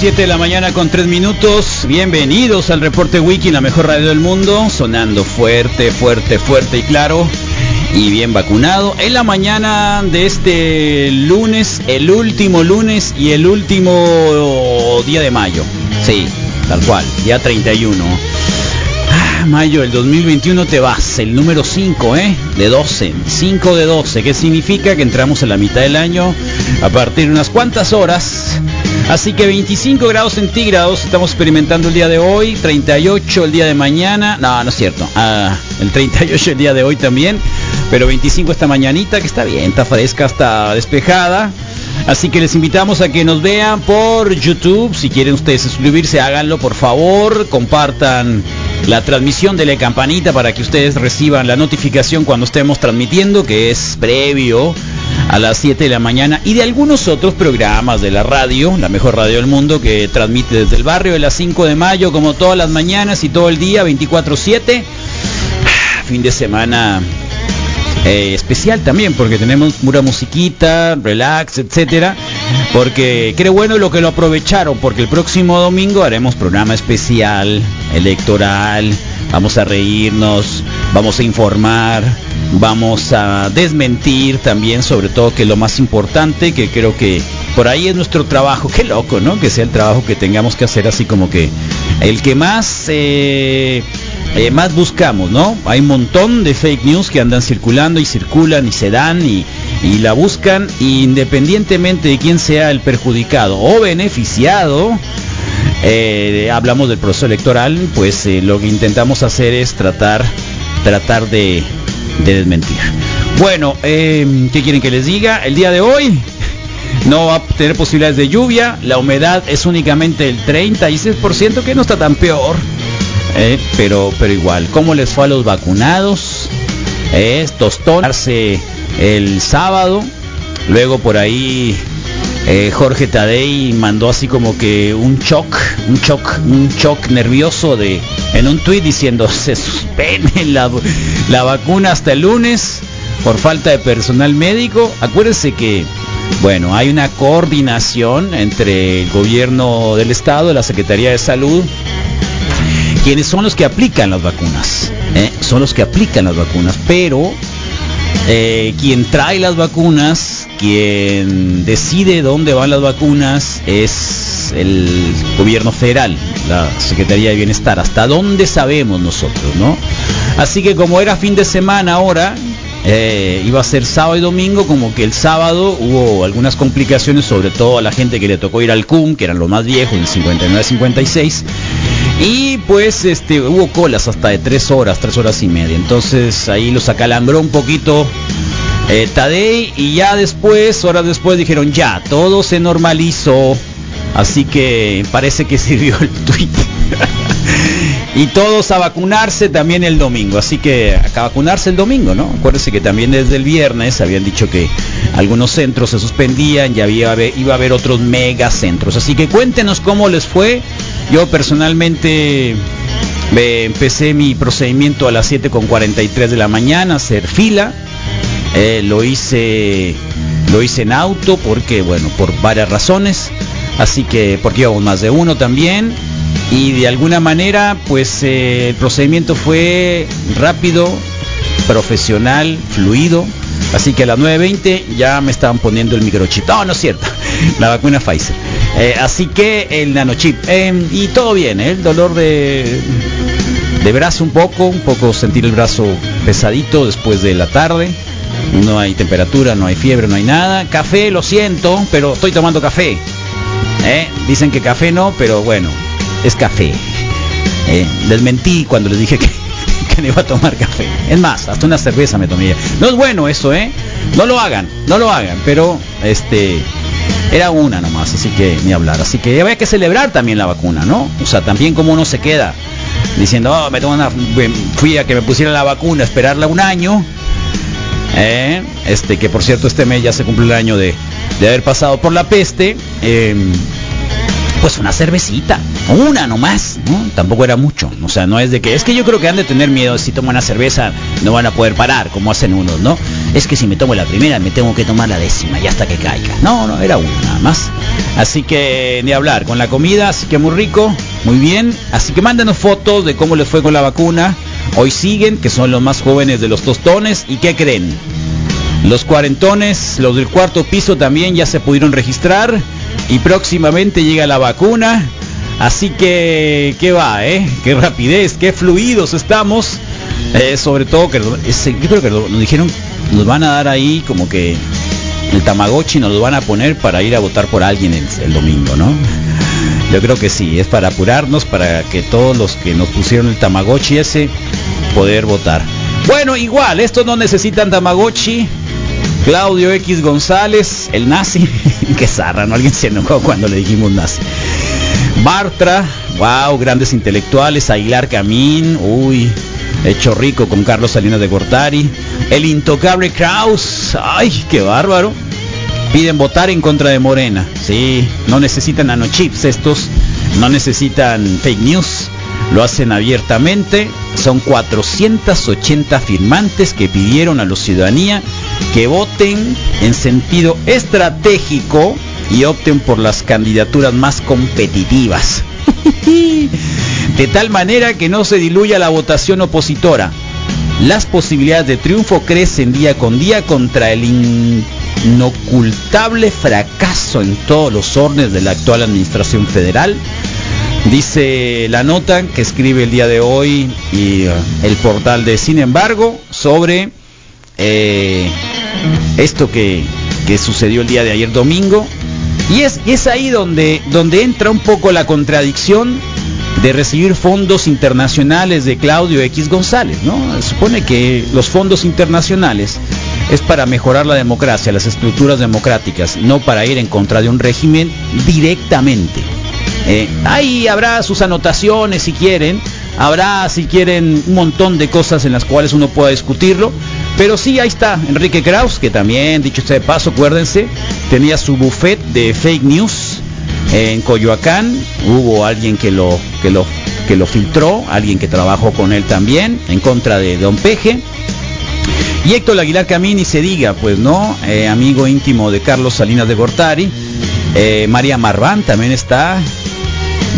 7 de la mañana con 3 minutos. Bienvenidos al reporte Wiki, la mejor radio del mundo. Sonando fuerte, fuerte, fuerte y claro. Y bien vacunado. En la mañana de este lunes, el último lunes y el último día de mayo. Sí, tal cual, día 31. Ah, mayo del 2021 te vas, el número 5, ¿eh? De 12, 5 de 12, que significa que entramos en la mitad del año a partir de unas cuantas horas. Así que 25 grados centígrados estamos experimentando el día de hoy, 38 el día de mañana, no, no es cierto, ah, el 38 el día de hoy también, pero 25 esta mañanita que está bien, está fresca, está despejada. Así que les invitamos a que nos vean por YouTube. Si quieren ustedes suscribirse, háganlo por favor. Compartan la transmisión de la campanita para que ustedes reciban la notificación cuando estemos transmitiendo, que es previo a las 7 de la mañana. Y de algunos otros programas de la radio, la mejor radio del mundo, que transmite desde el barrio de las 5 de mayo, como todas las mañanas y todo el día, 24-7. Fin de semana eh, especial también porque tenemos pura musiquita, relax, etcétera. Porque creo bueno lo que lo aprovecharon porque el próximo domingo haremos programa especial electoral. Vamos a reírnos, vamos a informar, vamos a desmentir también, sobre todo que lo más importante, que creo que por ahí es nuestro trabajo. Qué loco, ¿no? Que sea el trabajo que tengamos que hacer así como que el que más eh, eh, más buscamos, ¿no? Hay un montón de fake news que andan circulando y circulan y se dan y, y la buscan independientemente de quién sea el perjudicado o beneficiado. eh, hablamos del proceso electoral, pues eh, lo que intentamos hacer es tratar, tratar de, de desmentir. Bueno, eh, ¿qué quieren que les diga? El día de hoy no va a tener posibilidades de lluvia, la humedad es únicamente el 36%, que no está tan peor. Pero, pero igual, ¿cómo les fue a los vacunados? Eh, tostonarse el sábado. Luego por ahí eh, Jorge Tadei mandó así como que un shock, un shock, un shock nervioso de en un tuit diciendo se suspende la, la vacuna hasta el lunes por falta de personal médico. Acuérdense que bueno, hay una coordinación entre el gobierno del estado, la Secretaría de Salud, quienes son los que aplican las vacunas. ¿eh? Son los que aplican las vacunas, pero eh, quien trae las vacunas, quien decide dónde van las vacunas es el gobierno federal, la Secretaría de Bienestar, hasta dónde sabemos nosotros, ¿no? Así que como era fin de semana ahora, eh, iba a ser sábado y domingo, como que el sábado hubo algunas complicaciones, sobre todo a la gente que le tocó ir al CUM, que eran los más viejos, el 59-56. Y pues este hubo colas hasta de tres horas, tres horas y media. Entonces ahí los acalambró un poquito eh, Tadei y ya después, horas después dijeron ya, todo se normalizó. Así que parece que sirvió el tweet. y todos a vacunarse también el domingo. Así que a vacunarse el domingo, ¿no? Acuérdense que también desde el viernes habían dicho que algunos centros se suspendían, ya había, iba a haber otros megacentros. Así que cuéntenos cómo les fue. Yo personalmente me empecé mi procedimiento a las 7.43 de la mañana, hacer fila. Eh, lo hice Lo hice en auto porque, bueno, por varias razones. Así que, porque íbamos más de uno también. Y de alguna manera, pues eh, el procedimiento fue rápido, profesional, fluido. Así que a las 9.20 ya me estaban poniendo el microchip. No, no es cierto. La vacuna Pfizer. Eh, así que el nanochip. Eh, y todo bien, ¿eh? el dolor de, de brazo un poco, un poco sentir el brazo pesadito después de la tarde. No hay temperatura, no hay fiebre, no hay nada. Café, lo siento, pero estoy tomando café. ¿eh? Dicen que café no, pero bueno, es café. Les mentí cuando les dije que, que iba a tomar café. Es más, hasta una cerveza me tomé. No es bueno eso, ¿eh? No lo hagan, no lo hagan, pero este era una nomás, así que ni hablar. Así que había que celebrar también la vacuna, ¿no? O sea, también como uno se queda diciendo, oh, me tomo una, fui a que me pusiera la vacuna, esperarla un año. ¿eh? Este, que por cierto este mes ya se cumple el año de, de haber pasado por la peste. Eh, pues una cervecita, una nomás, ¿no? Tampoco era mucho, o sea, no es de que, es que yo creo que han de tener miedo, si tomo una cerveza no van a poder parar, como hacen unos, ¿no? Es que si me tomo la primera me tengo que tomar la décima, y hasta que caiga. No, no, era una nada más. Así que ni hablar, con la comida, así que muy rico, muy bien. Así que mándenos fotos de cómo les fue con la vacuna. Hoy siguen, que son los más jóvenes de los tostones, ¿y qué creen? Los cuarentones, los del cuarto piso también ya se pudieron registrar y próximamente llega la vacuna. Así que, ¿qué va, eh? Qué rapidez, qué fluidos estamos. Eh, sobre todo que yo creo que nos dijeron, nos van a dar ahí como que el Tamagotchi nos lo van a poner para ir a votar por alguien el, el domingo, ¿no? Yo creo que sí, es para apurarnos, para que todos los que nos pusieron el Tamagotchi ese, poder votar. Bueno, igual, estos no necesitan Tamagotchi. Claudio X González, el nazi. Qué zarra, ¿no? Alguien se enojó cuando le dijimos nazi. Bartra, wow, grandes intelectuales. Aguilar Camín, uy, hecho rico con Carlos Salinas de Gortari. El intocable Kraus, ay, qué bárbaro. Piden votar en contra de Morena. Sí, no necesitan nanochips estos, no necesitan fake news, lo hacen abiertamente. Son 480 firmantes que pidieron a la ciudadanía que voten en sentido estratégico y opten por las candidaturas más competitivas. De tal manera que no se diluya la votación opositora. Las posibilidades de triunfo crecen día con día contra el inocultable fracaso en todos los órdenes de la actual administración federal. Dice la nota que escribe el día de hoy y uh, el portal de Sin embargo sobre eh, esto que, que sucedió el día de ayer domingo. Y es, es ahí donde, donde entra un poco la contradicción de recibir fondos internacionales de Claudio X González, ¿no? Supone que los fondos internacionales es para mejorar la democracia, las estructuras democráticas, no para ir en contra de un régimen directamente. Eh, ahí habrá sus anotaciones si quieren, habrá si quieren un montón de cosas en las cuales uno pueda discutirlo, pero sí ahí está Enrique Kraus, que también, dicho sea de paso, acuérdense, tenía su buffet de fake news en Coyoacán, hubo alguien que lo, que lo, que lo filtró, alguien que trabajó con él también, en contra de Don Peje. Y Héctor Aguilar Camini se diga, pues no, eh, amigo íntimo de Carlos Salinas de Gortari, eh, María Marván también está,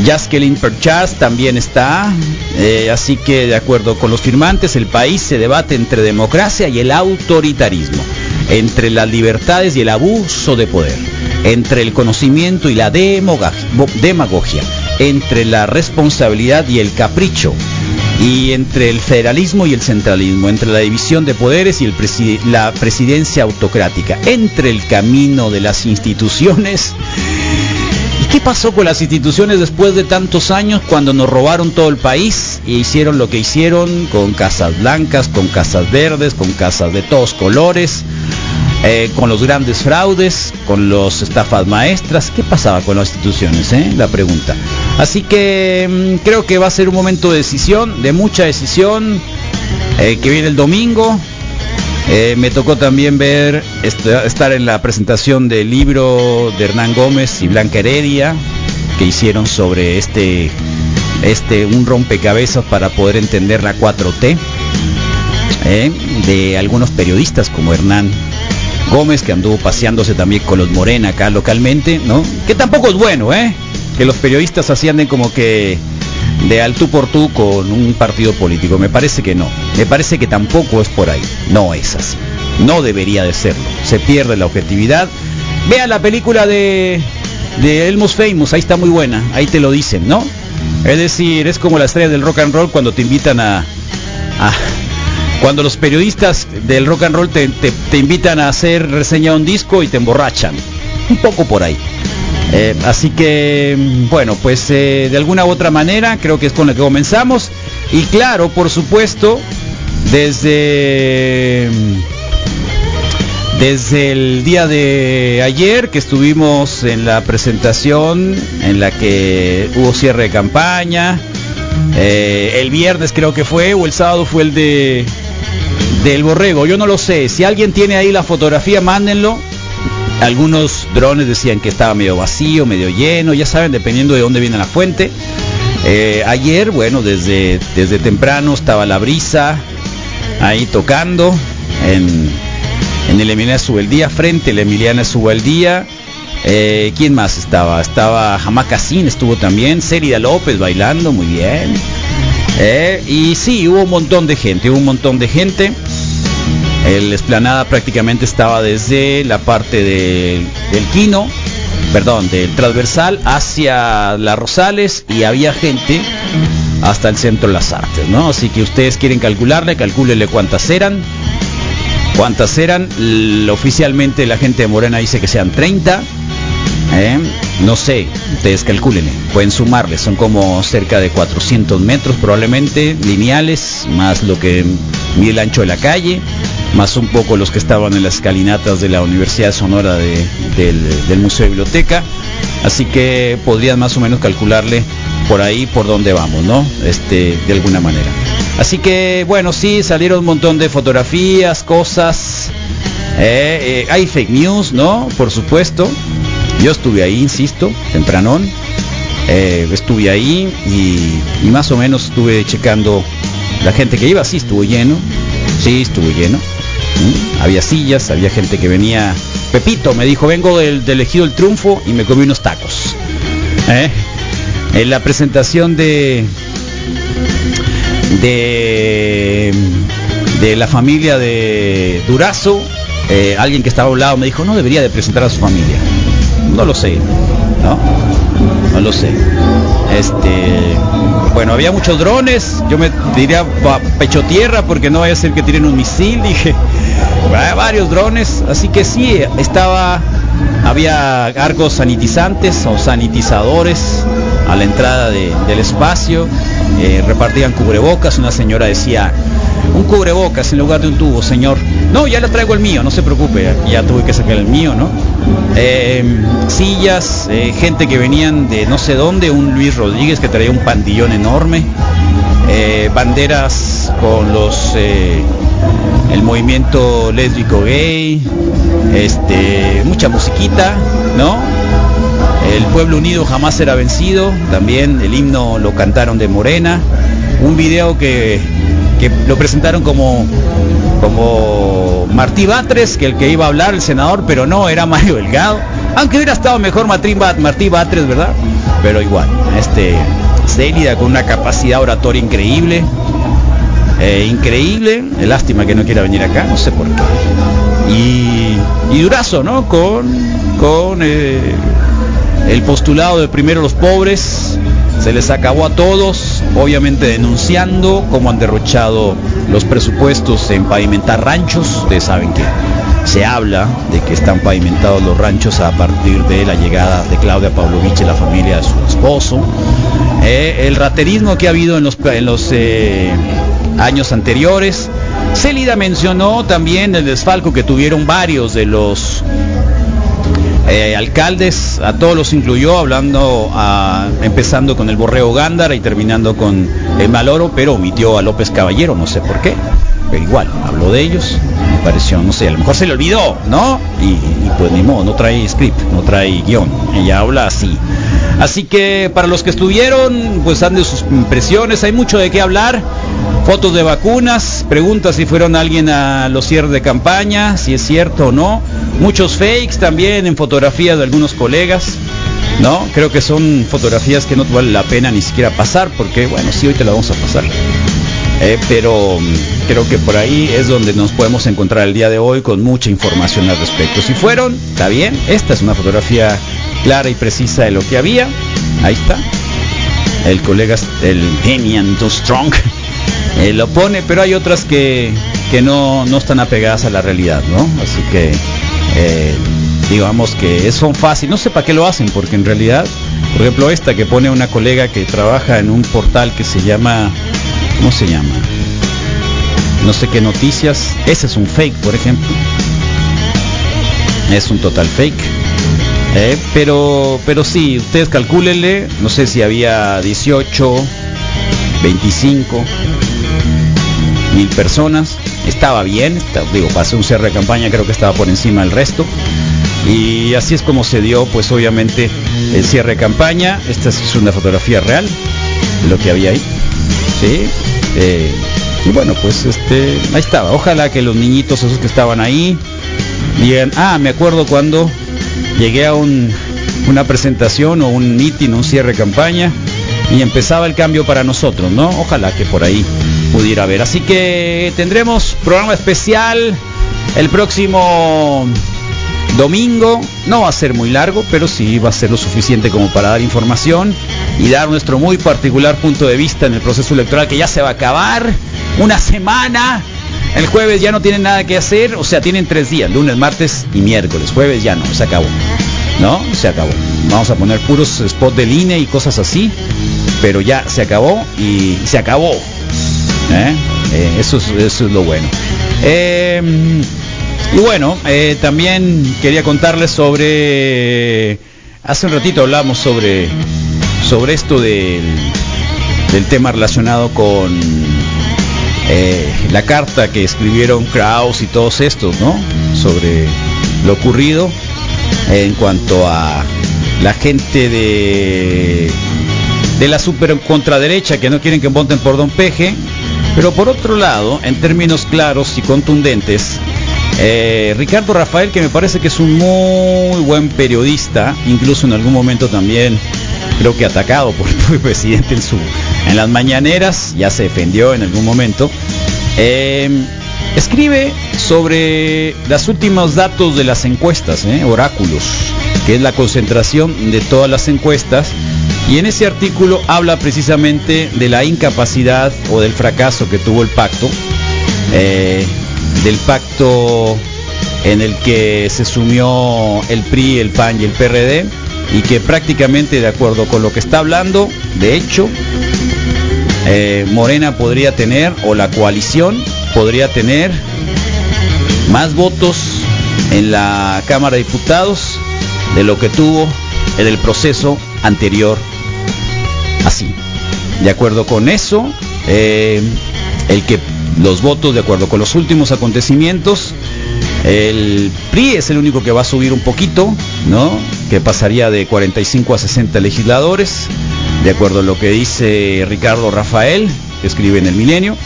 Jaskelin Perchas también está, eh, así que de acuerdo con los firmantes, el país se debate entre democracia y el autoritarismo, entre las libertades y el abuso de poder, entre el conocimiento y la demagogia, entre la responsabilidad y el capricho, y entre el federalismo y el centralismo, entre la división de poderes y la presidencia autocrática, entre el camino de las instituciones ¿Y qué pasó con las instituciones después de tantos años cuando nos robaron todo el país e hicieron lo que hicieron con casas blancas, con casas verdes, con casas de todos colores, eh, con los grandes fraudes, con los estafas maestras? ¿Qué pasaba con las instituciones? eh? La pregunta. Así que mm, creo que va a ser un momento de decisión, de mucha decisión, eh, que viene el domingo. Eh, me tocó también ver est- estar en la presentación del libro de Hernán Gómez y Blanca Heredia que hicieron sobre este este un rompecabezas para poder entender la 4T eh, de algunos periodistas como Hernán Gómez, que anduvo paseándose también con los Morena acá localmente, ¿no? Que tampoco es bueno, ¿eh? Que los periodistas así anden como que de al tú por tú con un partido político. Me parece que no. Me parece que tampoco es por ahí. No es así. No debería de serlo. Se pierde la objetividad. Vea la película de, de Elmos Famous, ahí está muy buena, ahí te lo dicen, ¿no? Es decir, es como la estrella del rock and roll cuando te invitan a... a cuando los periodistas del rock and roll te, te- te invitan a hacer reseña de un disco y te emborrachan. Un poco por ahí. Eh, así que, bueno, pues eh, de alguna u otra manera creo que es con lo que comenzamos. Y claro, por supuesto, desde... Desde el día de ayer que estuvimos en la presentación en la que hubo cierre de campaña, eh, el viernes creo que fue, o el sábado fue el de del borrego, yo no lo sé, si alguien tiene ahí la fotografía, mándenlo. Algunos drones decían que estaba medio vacío, medio lleno, ya saben, dependiendo de dónde viene la fuente. Eh, ayer, bueno, desde, desde temprano estaba la brisa ahí tocando en, en el Emiliana Subeldía, frente a la Emiliana Subeldía. Eh, ¿Quién más estaba? Estaba Jamacasín, estuvo también, Célida López bailando, muy bien. Eh, y sí, hubo un montón de gente, hubo un montón de gente. El esplanada prácticamente estaba desde la parte del, del Quino, perdón, del transversal hacia las Rosales y había gente hasta el centro de las artes, ¿no? Así que ustedes quieren calcularle, calcúlenle cuántas eran. ¿Cuántas eran? Oficialmente la gente de Morena dice que sean 30. ¿Eh? No sé, ustedes calculen, pueden sumarle, son como cerca de 400 metros probablemente, lineales, más lo que mide el ancho de la calle, más un poco los que estaban en las escalinatas de la Universidad Sonora de- del, Museo de Biblioteca. Así que podrían más o menos calcularle por ahí por dónde vamos, ¿no? Este, de alguna manera. Así que bueno, sí, salieron un montón de fotografías, cosas. Eh, eh, hay fake news, ¿no? Por supuesto. Yo estuve ahí, insisto, tempranón. Eh, estuve ahí y, más o menos estuve checando la gente que iba, sí estuvo lleno. Sí, estuvo lleno. ¿Mm? Había sillas, había gente que venía. Pepito me dijo, vengo del, del El Triunfo y me comí unos tacos. ¿Eh? En la presentación de de de la familia de Durazo, eh, alguien que estaba a un lado me dijo, no debería de presentar a su familia. No lo sé, ¿no? No lo sé. Este, bueno, había muchos drones, yo me diría pecho tierra porque no vaya a ser que tiren un misil, dije, "Va- varios drones, así que sí, estaba, había arcos sanitizantes o sanitizadores a la entrada de- del espacio, eh, repartían cubrebocas, una señora decía, un cubrebocas en lugar de un tubo, señor. No, ya le traigo el mío, no se preocupe, ya, tuve que sacar el mío, ¿no? Eh, sillas, eh, gente que venían de no sé dónde, un Luis Rodríguez que traía un pandillón enorme, eh, banderas con los eh, el movimiento lésbico gay, este, mucha musiquita, ¿no? El pueblo unido jamás será vencido, también el himno lo cantaron de Morena, un video que, que lo presentaron como, como Martí Batres, que el que iba a hablar, el senador, pero no, era Mario Delgado, aunque hubiera estado mejor Martín Bat- Martí Batres, ¿verdad? Pero igual, este, Célida con una capacidad oratoria increíble, eh, increíble, lástima que no quiera venir acá, no sé por qué. Y, y Durazo, ¿no? Con, con eh, el postulado de primero los pobres, se les acabó a todos, obviamente denunciando cómo han derrochado los presupuestos en pavimentar ranchos, ustedes saben que se habla de que están pavimentados los ranchos a partir de la llegada de Claudia Pavlovich y la familia de su esposo. Eh, el raterismo que ha habido en los, en los eh, años anteriores. Célida mencionó también el desfalco que tuvieron varios de los eh, alcaldes, a todos los incluyó, hablando, a- empezando con el Borreo Gándara y terminando con el Maloro, pero omitió a López Caballero, no sé por qué, pero igual, habló de ellos, me pareció, no sé, a lo mejor se le olvidó, ¿no? Y, pues ni modo, no trae script, no trae guion, ella habla así. Así que para los que estuvieron, pues dan de sus impresiones, hay mucho de qué hablar. Fotos de vacunas, preguntas si fueron alguien a los cierres de campaña, si es cierto o no. Muchos fakes también en fotografías de algunos colegas. ¿No? Creo que son fotografías que no vale la pena ni siquiera pasar, porque bueno, sí, hoy te la vamos a pasar. Eh, pero mm, creo que por ahí es donde nos podemos encontrar el día de hoy con mucha información al respecto. Si fueron, está bien. Esta es una fotografía clara y precisa de lo que había. Ahí está. El colega, el Damian Strong, eh, lo pone, pero hay otras que, que no, no están apegadas a la realidad, ¿no? Así que eh, digamos que son fácil, no sé para qué lo hacen, porque en realidad, por ejemplo, esta que pone una colega que trabaja en un portal que se llama, ¿cómo se llama? No sé qué noticias, ese es un fake, por ejemplo. Es un total fake. Eh, pero, pero sí, ustedes calcúlenle, no sé si había 18, 25 mil personas, estaba bien, digo, pasé un cierre de campaña, creo que estaba por encima del resto. Y así es como se dio, pues obviamente, el cierre de campaña. Esta es una fotografía real lo que había ahí. ¿sí? Eh, y bueno, pues este, ahí estaba. Ojalá que los niñitos esos que estaban ahí digan, ah, me acuerdo cuando llegué a un, una presentación o un meeting, un cierre de campaña y empezaba el cambio para nosotros, ¿no? Ojalá que por ahí pudiera haber. Así que tendremos programa especial el próximo domingo. No va a ser muy largo, pero sí va a ser lo suficiente como para dar información y dar nuestro muy particular punto de vista en el proceso electoral que ya se va a acabar. Una semana. El jueves ya no tienen nada que hacer, o sea, tienen tres días, lunes, martes y miércoles. Jueves ya no, se acabó. ¿No? Se acabó. Vamos a poner puros spots de línea y cosas así, pero ya se acabó y se acabó. ¿Eh? Eh, eso, es, lo bueno. Eh, y bueno, también quería contarles sobre... Hace un ratito hablamos sobre, sobre esto del, del tema relacionado con la carta que escribieron Kraus y todos estos, ¿no? Sobre lo ocurrido en cuanto a la gente de de la super contraderecha que no quieren que voten por Don Peje, pero por otro lado, en términos claros y contundentes, eh, Ricardo Rafael, que me parece que es un muy buen periodista, incluso en algún momento también creo que atacado por el presidente en, su, en las mañaneras, ya se defendió en algún momento, eh, escribe sobre los últimos datos de las encuestas, eh, oráculos, que es la concentración de todas las encuestas y en ese artículo habla precisamente de la incapacidad o del fracaso que tuvo el pacto, eh, del pacto en el que se sumió el PRI, el PAN y el PRD, y que prácticamente de acuerdo con lo que está hablando, de hecho, eh, Morena podría tener, o la coalición podría tener, más votos en la Cámara de Diputados de lo que tuvo en el proceso anterior así. De acuerdo con eso, eh, el que los votos, de acuerdo con los últimos acontecimientos, el PRI es el único que va a subir un poquito, ¿no? Que pasaría de 45 a 60 legisladores, de acuerdo a lo que dice Ricardo Rafael, que escribe en el Milenio.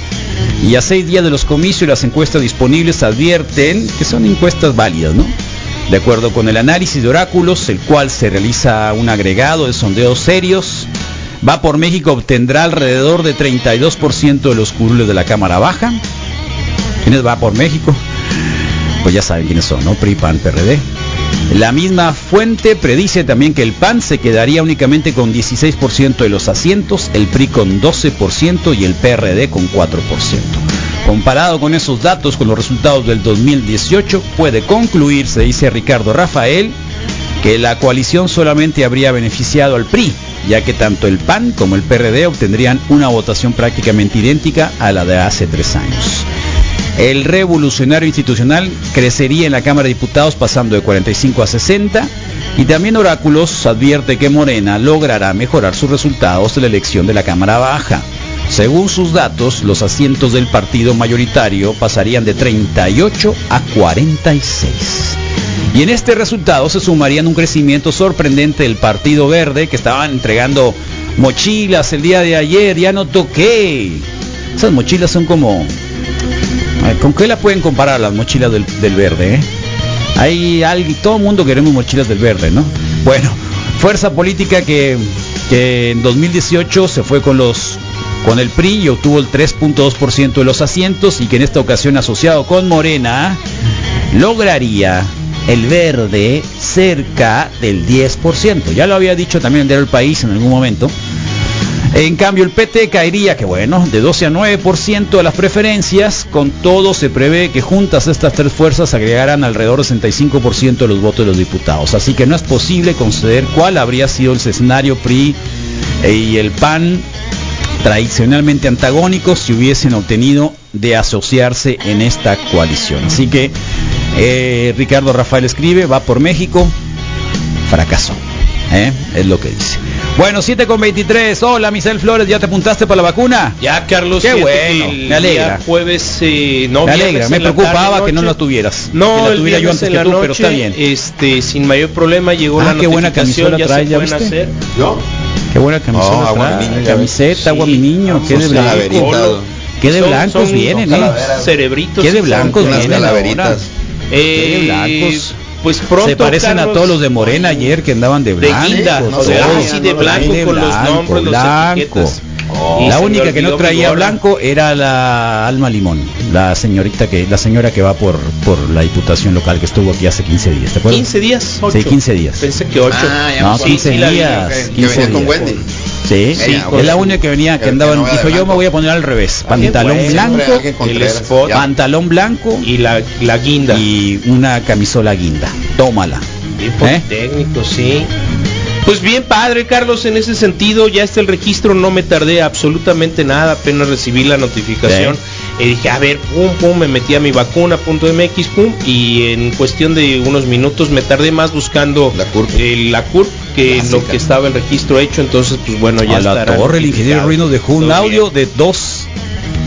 Y a seis días de los comicios, las encuestas disponibles advierten que son encuestas válidas, ¿no? De acuerdo con el análisis de oráculos, el cual se realiza un agregado de sondeos serios Va por México obtendrá alrededor de 32% de los curules de la Cámara Baja. ¿Quiénes va por México? Pues ya saben quiénes son, ¿no? PRI, PAN, PRD. La misma fuente predice también que el PAN se quedaría únicamente con 16% de los asientos, el PRI con 12% y el PRD con 4%. Comparado con esos datos, con los resultados del 2018, puede concluirse, dice Ricardo Rafael, que la coalición solamente habría beneficiado al PRI, ya que tanto el PAN como el PRD obtendrían una votación prácticamente idéntica a la de hace tres años. El revolucionario institucional crecería en la Cámara de Diputados pasando de 45 a 60 y también Oráculos advierte que Morena logrará mejorar sus resultados de la elección de la Cámara Baja. Según sus datos, los asientos del partido mayoritario pasarían de 38 a 46. Y en este resultado se sumarían un crecimiento sorprendente del Partido Verde, que estaban entregando mochilas el día de ayer, ya no toqué. Esas mochilas son como... ¿Con qué la pueden comparar las mochilas del, verde? Eh? Hay alguien, todo el mundo queremos mochilas del verde, ¿no? Bueno, fuerza política que, que en 2018 se fue con los con el PRI y obtuvo el 3.2% de los asientos y que en esta ocasión asociado con Morena lograría el verde cerca del 10%. Ya lo había dicho también el país en algún momento. En cambio el PT caería, que bueno, de 12 a 9% de las preferencias, con todo se prevé que juntas estas tres fuerzas agregarán alrededor del 65% de los votos de los diputados. Así que no es posible conceder cuál habría sido el escenario PRI y el PAN tradicionalmente antagónicos si hubiesen obtenido de asociarse en esta coalición. Así que eh, Ricardo Rafael escribe, va por México, fracasó. ¿eh? Es lo que dice. Bueno, 7 con 23. Hola, Misael Flores, ¿ya te apuntaste para la vacuna? Ya, Carlos. Qué bueno, me alegra. Jueves, eh, no, Me alegra, me preocupaba tarde, que no la tuvieras. No, que la tuviera yo viernes antes en que tú, noche, pero está bien. Este, sin mayor problema llegó Ah, la qué buena camisola ya trae, se ¿ya pueden viste? hacer. ¿Yo? Qué buena camiseta. Oh, agua trae. mi niño, camiseta, agua mi niño, qué de blanco. Qué de blancos son vienen. ¿eh? Cerebritos. Qué de blancos vienen calaveritas. Eh. Pues pronto, Se parecen a Carlos, todos los de Morena ayer que andaban de de blanco. guinda, no o sé, sea, todos. así de blanco de con los blanco, nombres, blanco. etiquetas. Y la única que no traía blanco era la Alma Limón, la señorita que la señora que va por por la diputación local que estuvo aquí hace 15 días, ¿te acuerdas? 15 días, 8. Sí, 15 días. Pensé que 8. Ah, ya No, me acuerdo. 15 sí días. Que- que 15 venía con días. Wendy. Sí, es la única que venía que andaba, que dijo yo me voy a poner al revés, pantalón bueno. blanco, el spot, pantalón blanco y la, la guinda. y una camisola guinda. Tómala. Bien ¿Eh? politécnico, sí. Pues bien padre, Carlos, en ese sentido ya está el registro, no me tardé absolutamente nada, apenas recibí la notificación. Y dije, a ver, pum, pum, me metí a mi vacuna.mx, pum, y en cuestión de unos minutos me tardé más buscando La CURP. eh, la CURP que Clásica. lo que estaba el registro hecho, entonces pues bueno, ya a la torre el ingeniero notificado. Ruino dejó un Todo audio bien. de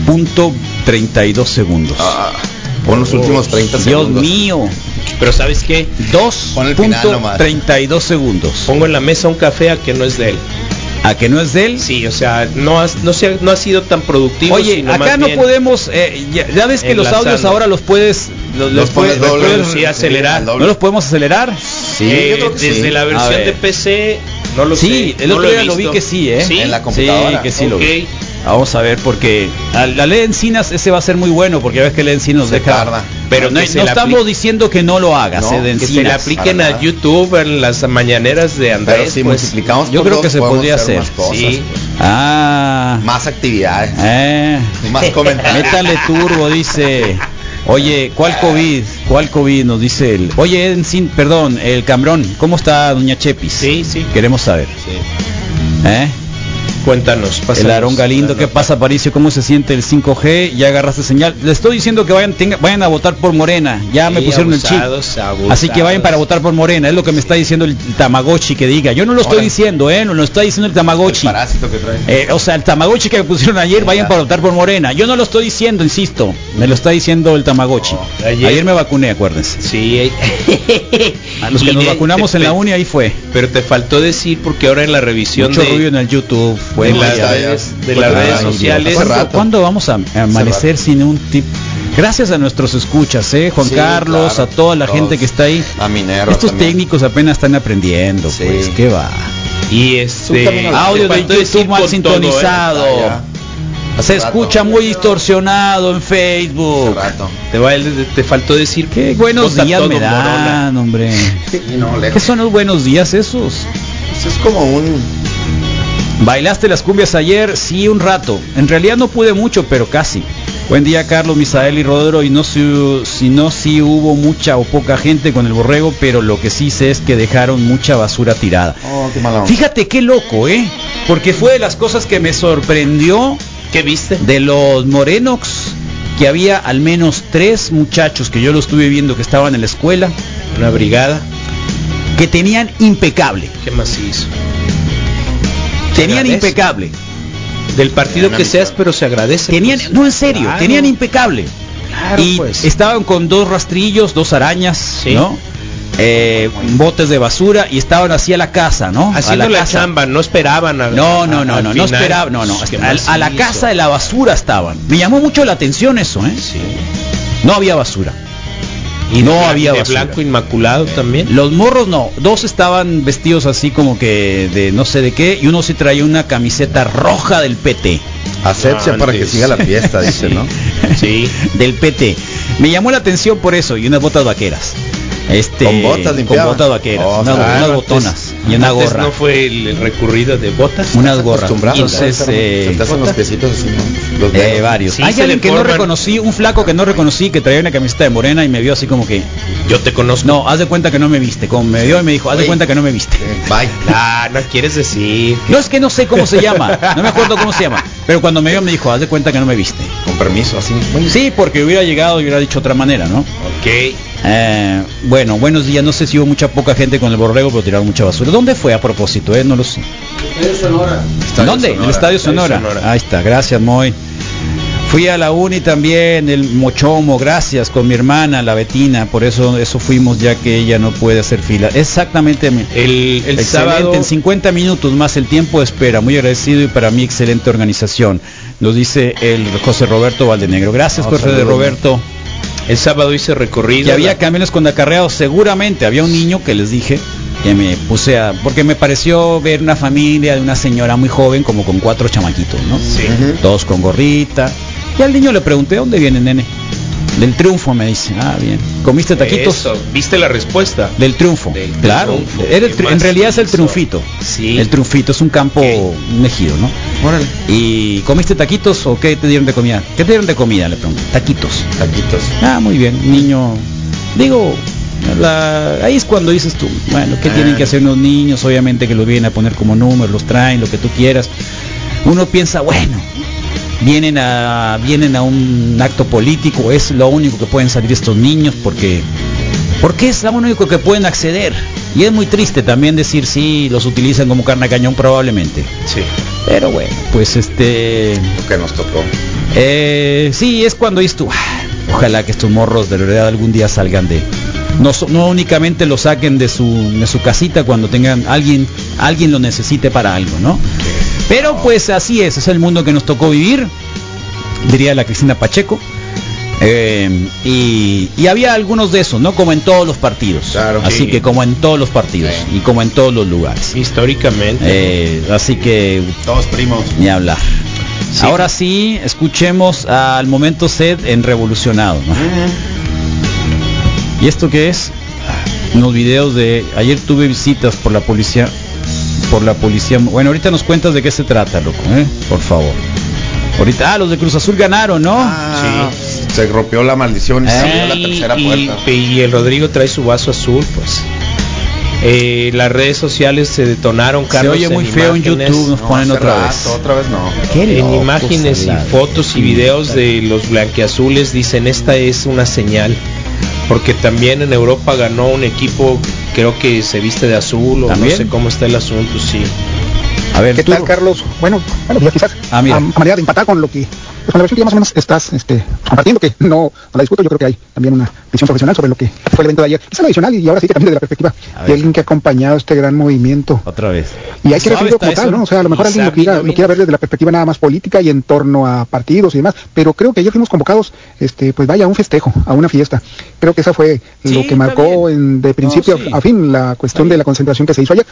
2.32 segundos. Ah, pon los últimos 30 Dios segundos. mío, Pero ¿sabes qué? Pon el final nomás. 2.32 segundos. Pongo en la mesa un café a que no es de él. ¿A que no es de él? Sí, o sea, no, has- no, se no ha sido tan productivo. Oye, sino acá más no bien- podemos, eh, ya, ya ves que los audios ahora los puedes, los, Los los puedes, doble, puedes- sí, acelerar. ¿no los podemos acelerar? Sí, Eh, yo creo que desde sí. la versión ver. de PC no lo Sí, sé. el no otro día lo vi que sí, ¿eh? Sí, En la computadora. Sí, que sí lo vi. Vamos a ver, porque a la ley de encinas ese va a ser muy bueno, porque ves que la de encinas nos deja. tarda. Pero No, estamos diciendo que no lo hagas, No, eh, de Que se le apliquen para a nada. YouTube en las mañaneras de Andrés. Pero si pues, multiplicamos yo creo dos, que se podría hacer. más cosas. Sí. Ah, Más actividades. eh. Más comentarios. Métale turbo, dice. Oye, ¿cuál COVID? ¿Cuál COVID? Nos dice el. Oye, Encin, perdón, el Cambrón, ¿cómo está Doña Chepis? Sí, sí. Queremos saber. ¿Eh? Cuéntanos. El pásanos Aarón Galindo, ¿qué pasa, Paricio? ¿Cómo se siente el 5G? Ya agarraste señal. Le estoy diciendo que vayan, tenga- vayan a votar por Morena. Ya me pusieron el chip. abusados. Así que vayan para votar por Morena. Es lo que me está diciendo el Tamagotchi que diga. Yo no lo estoy diciendo, ¿eh? No lo está diciendo el El Tamagotchi. parásito que trae. Eh, o sea, el Tamagotchi que me pusieron ayer, vayan para votar por Morena. Yo no lo estoy diciendo, insisto. Me lo está diciendo el Tamagotchi. Ayer, ayer- me vacuné, acuérdense. Sí. A los que Y nos de- vacunamos te- en la uni, ahí fue. Pero te faltó decir porque ahora en la revisión Mucho de, ruido en el YouTube. De las ya, redes, ya. de las redes sociales. ¿Cuándo, vamos a amanecer sin un tip? Gracias a nuestros escuchas, ¿eh? Juan Sí, Carlos, claro, a toda la todos. gente que está ahí. A Minerva Estos también. técnicos apenas están aprendiendo, Sí. pues, ¿qué va? Y este Audio de YouTube mal todo, ¿eh? sintonizado. Ah. Se rato. escucha muy distorsionado en Facebook. Te, va- te faltó decir Qué buenos días me dan, Morona. hombre. Sí, no, ¿Qué son los buenos días esos? Eso es como un... ¿Bailaste las cumbias ayer? Sí, un rato. En realidad no pude mucho, pero casi. Buen día, Carlos, Misael y Rodero. Y no sé si no si hubo mucha o poca gente con el borrego, pero lo que sí sé es que dejaron mucha basura tirada. Oh, qué mala onda. Fíjate qué loco, ¿eh? Porque fue de las cosas que me sorprendió ¿Qué viste? de los Morenox, que había al menos tres muchachos que yo lo estuve viendo que estaban en la escuela, Una brigada. que tenían impecable. ¿Qué más hizo? Tenían agradece. impecable. Del partido que seas, pero se agradece. Tenían, pues. no en serio, Claro. tenían impecable. Claro, y pues. estaban con dos rastrillos, dos arañas, Sí. ¿no? Eh, botes de basura y estaban así a la casa, ¿no? Haciendo a la, la casa. chamba, no esperaban a, No, no, a- no, no, no final. esperaban, no, no, Pues, ¿qué a, la casa de la basura estaban. Me llamó mucho la atención eso, ¿eh? Sí. No había basura. Y no de- había de blanco inmaculado también. Los morros no, dos estaban vestidos así como que de no sé de qué y uno sí traía una camiseta roja del PT. Asepsia para que siga la fiesta, dice, ¿no? Sí. del PT. Me llamó la atención por eso y unas botas vaqueras. Este, Con botas con limpiaban. botas vaqueras, Oh, unas, claro, unas antes- botonas y una Antes gorra. no fue el, el recurrido de botas. unas gorras. Entonces, eh, los piecitos así, ¿no? Los eh, varios. Sí, Hay alguien que no reconocí, un flaco que no reconocí, que traía una camiseta de morena y me vio así como que, Yo te conozco. no, haz de cuenta que no me viste. Como me vio y me dijo, haz de cuenta que no me viste. Eh, Bye. Ah, no quieres decir. No es que no sé cómo se llama, no me acuerdo cómo se llama, pero cuando me vio me dijo, haz de cuenta que no me viste. Con permiso, así. Bueno, Sí, porque hubiera llegado y hubiera dicho otra manera, ¿no? Ok. Eh, bueno, buenos días. No sé si hubo mucha poca gente con el borrego, pero tiraron mucha basura. ¿Dónde fue a propósito? Eh? No lo sé. Estadio ¿Dónde? Sonora. El Estadio Estadio Sonora. Ahí está, gracias, Moy. Fui a la uni también, el Mochomo, gracias, con mi hermana, la Betina, por eso eso fuimos ya que ella no puede hacer fila. Exactamente. El, el Excelente, sábado. en 50 minutos más el tiempo de espera, muy agradecido y para mí excelente organización, nos dice el José Roberto Valdenegro. Gracias, José. Roberto. El sábado hice recorrido. Y había camiones con acarreados, seguramente había un niño que les dije que me puse a porque me pareció ver una familia de una señora muy joven como con cuatro chamaquitos, ¿no? Sí. Todos con gorrita. Y al niño le pregunté, ¿dónde viene, nene? Del triunfo, me dice. Ah, bien. ¿Comiste taquitos? Eso, ¿Viste la respuesta? Del triunfo. Del claro. triunfo. Era el ¿Qué tri- en realidad es el triunfito. Sí. El triunfito es un campo, Ok. un ejido, ¿no? Órale. ¿Y comiste taquitos o qué te dieron de comida? ¿Qué te dieron de comida? Le pregunté. Taquitos. Taquitos. Ah, muy bien, niño. Digo, la- ahí es cuando dices tú, bueno, ¿qué Ah. tienen que hacer unos niños? Obviamente que los vienen a poner como números, los traen, lo que tú quieras. Uno piensa, bueno, vienen a vienen a un acto político, es lo único que pueden salir estos niños porque porque es lo único que pueden acceder. Y es muy triste también decir sí, los utilizan como carne a cañón probablemente. Sí. Pero bueno, pues este Lo que nos tocó. eh, sí, es cuando dices tú, "Ah, ojalá que estos morros de verdad algún día salgan de... No, únicamente lo saquen de su, de su casita cuando tengan alguien, alguien lo necesite para algo, ¿no? Pero pues así es, es el mundo que nos tocó vivir, diría la Cristina Pacheco. Eh, y, y había algunos de esos, ¿no? Como en todos los partidos. Claro, así sí. que como en todos los partidos Sí. y como en todos los lugares. Históricamente. Eh, así que Todos primos. ni hablar. Sí. Ahora sí, escuchemos al momento sed en Revolucionado. ¿no? ¿Y esto qué es? Unos videos de... Ayer tuve visitas por la policía... Por la policía... Bueno, ahorita nos cuentas de qué se trata, loco, ¿eh? Por favor. Ahorita... Ah, los de Cruz Azul ganaron, ¿no? Ah, Se rompió la maldición y se abrió la tercera y- puerta. y el Rodrigo trae su vaso azul, pues. Eh, las redes sociales se detonaron, Se Carlos. oye muy en feo en. YouTube, nos No, ponen otra rato, vez. Otra vez no. Qué En imágenes y fotos y videos de los blanqueazules dicen esta es una señal. Porque también en Europa ganó un equipo, creo que se viste de azul o ¿También? no sé cómo está el asunto, sí. A ver, ¿Qué tú- tal, Carlos? Bueno, bueno, pues quizás Ah, a, a manera de empatar con lo que, pues, con la versión que ya más o menos estás este, compartiendo, que no, no la discuto, yo creo que hay también una visión profesional sobre lo que fue el evento de ayer. Quizás adicional y ahora sí que también desde la perspectiva de alguien que ha acompañado este gran movimiento. Otra vez. Y hay que está como eso, tal, ¿no? O sea, a lo mejor alguien lo quiera, lo ver desde la perspectiva nada más política y en torno a partidos y demás, pero creo que ayer fuimos convocados, este, pues vaya, a un festejo, a una fiesta. Creo que esa fue Sí, lo que marcó en, de principio sí. a fin la cuestión de la concentración que se hizo ayer.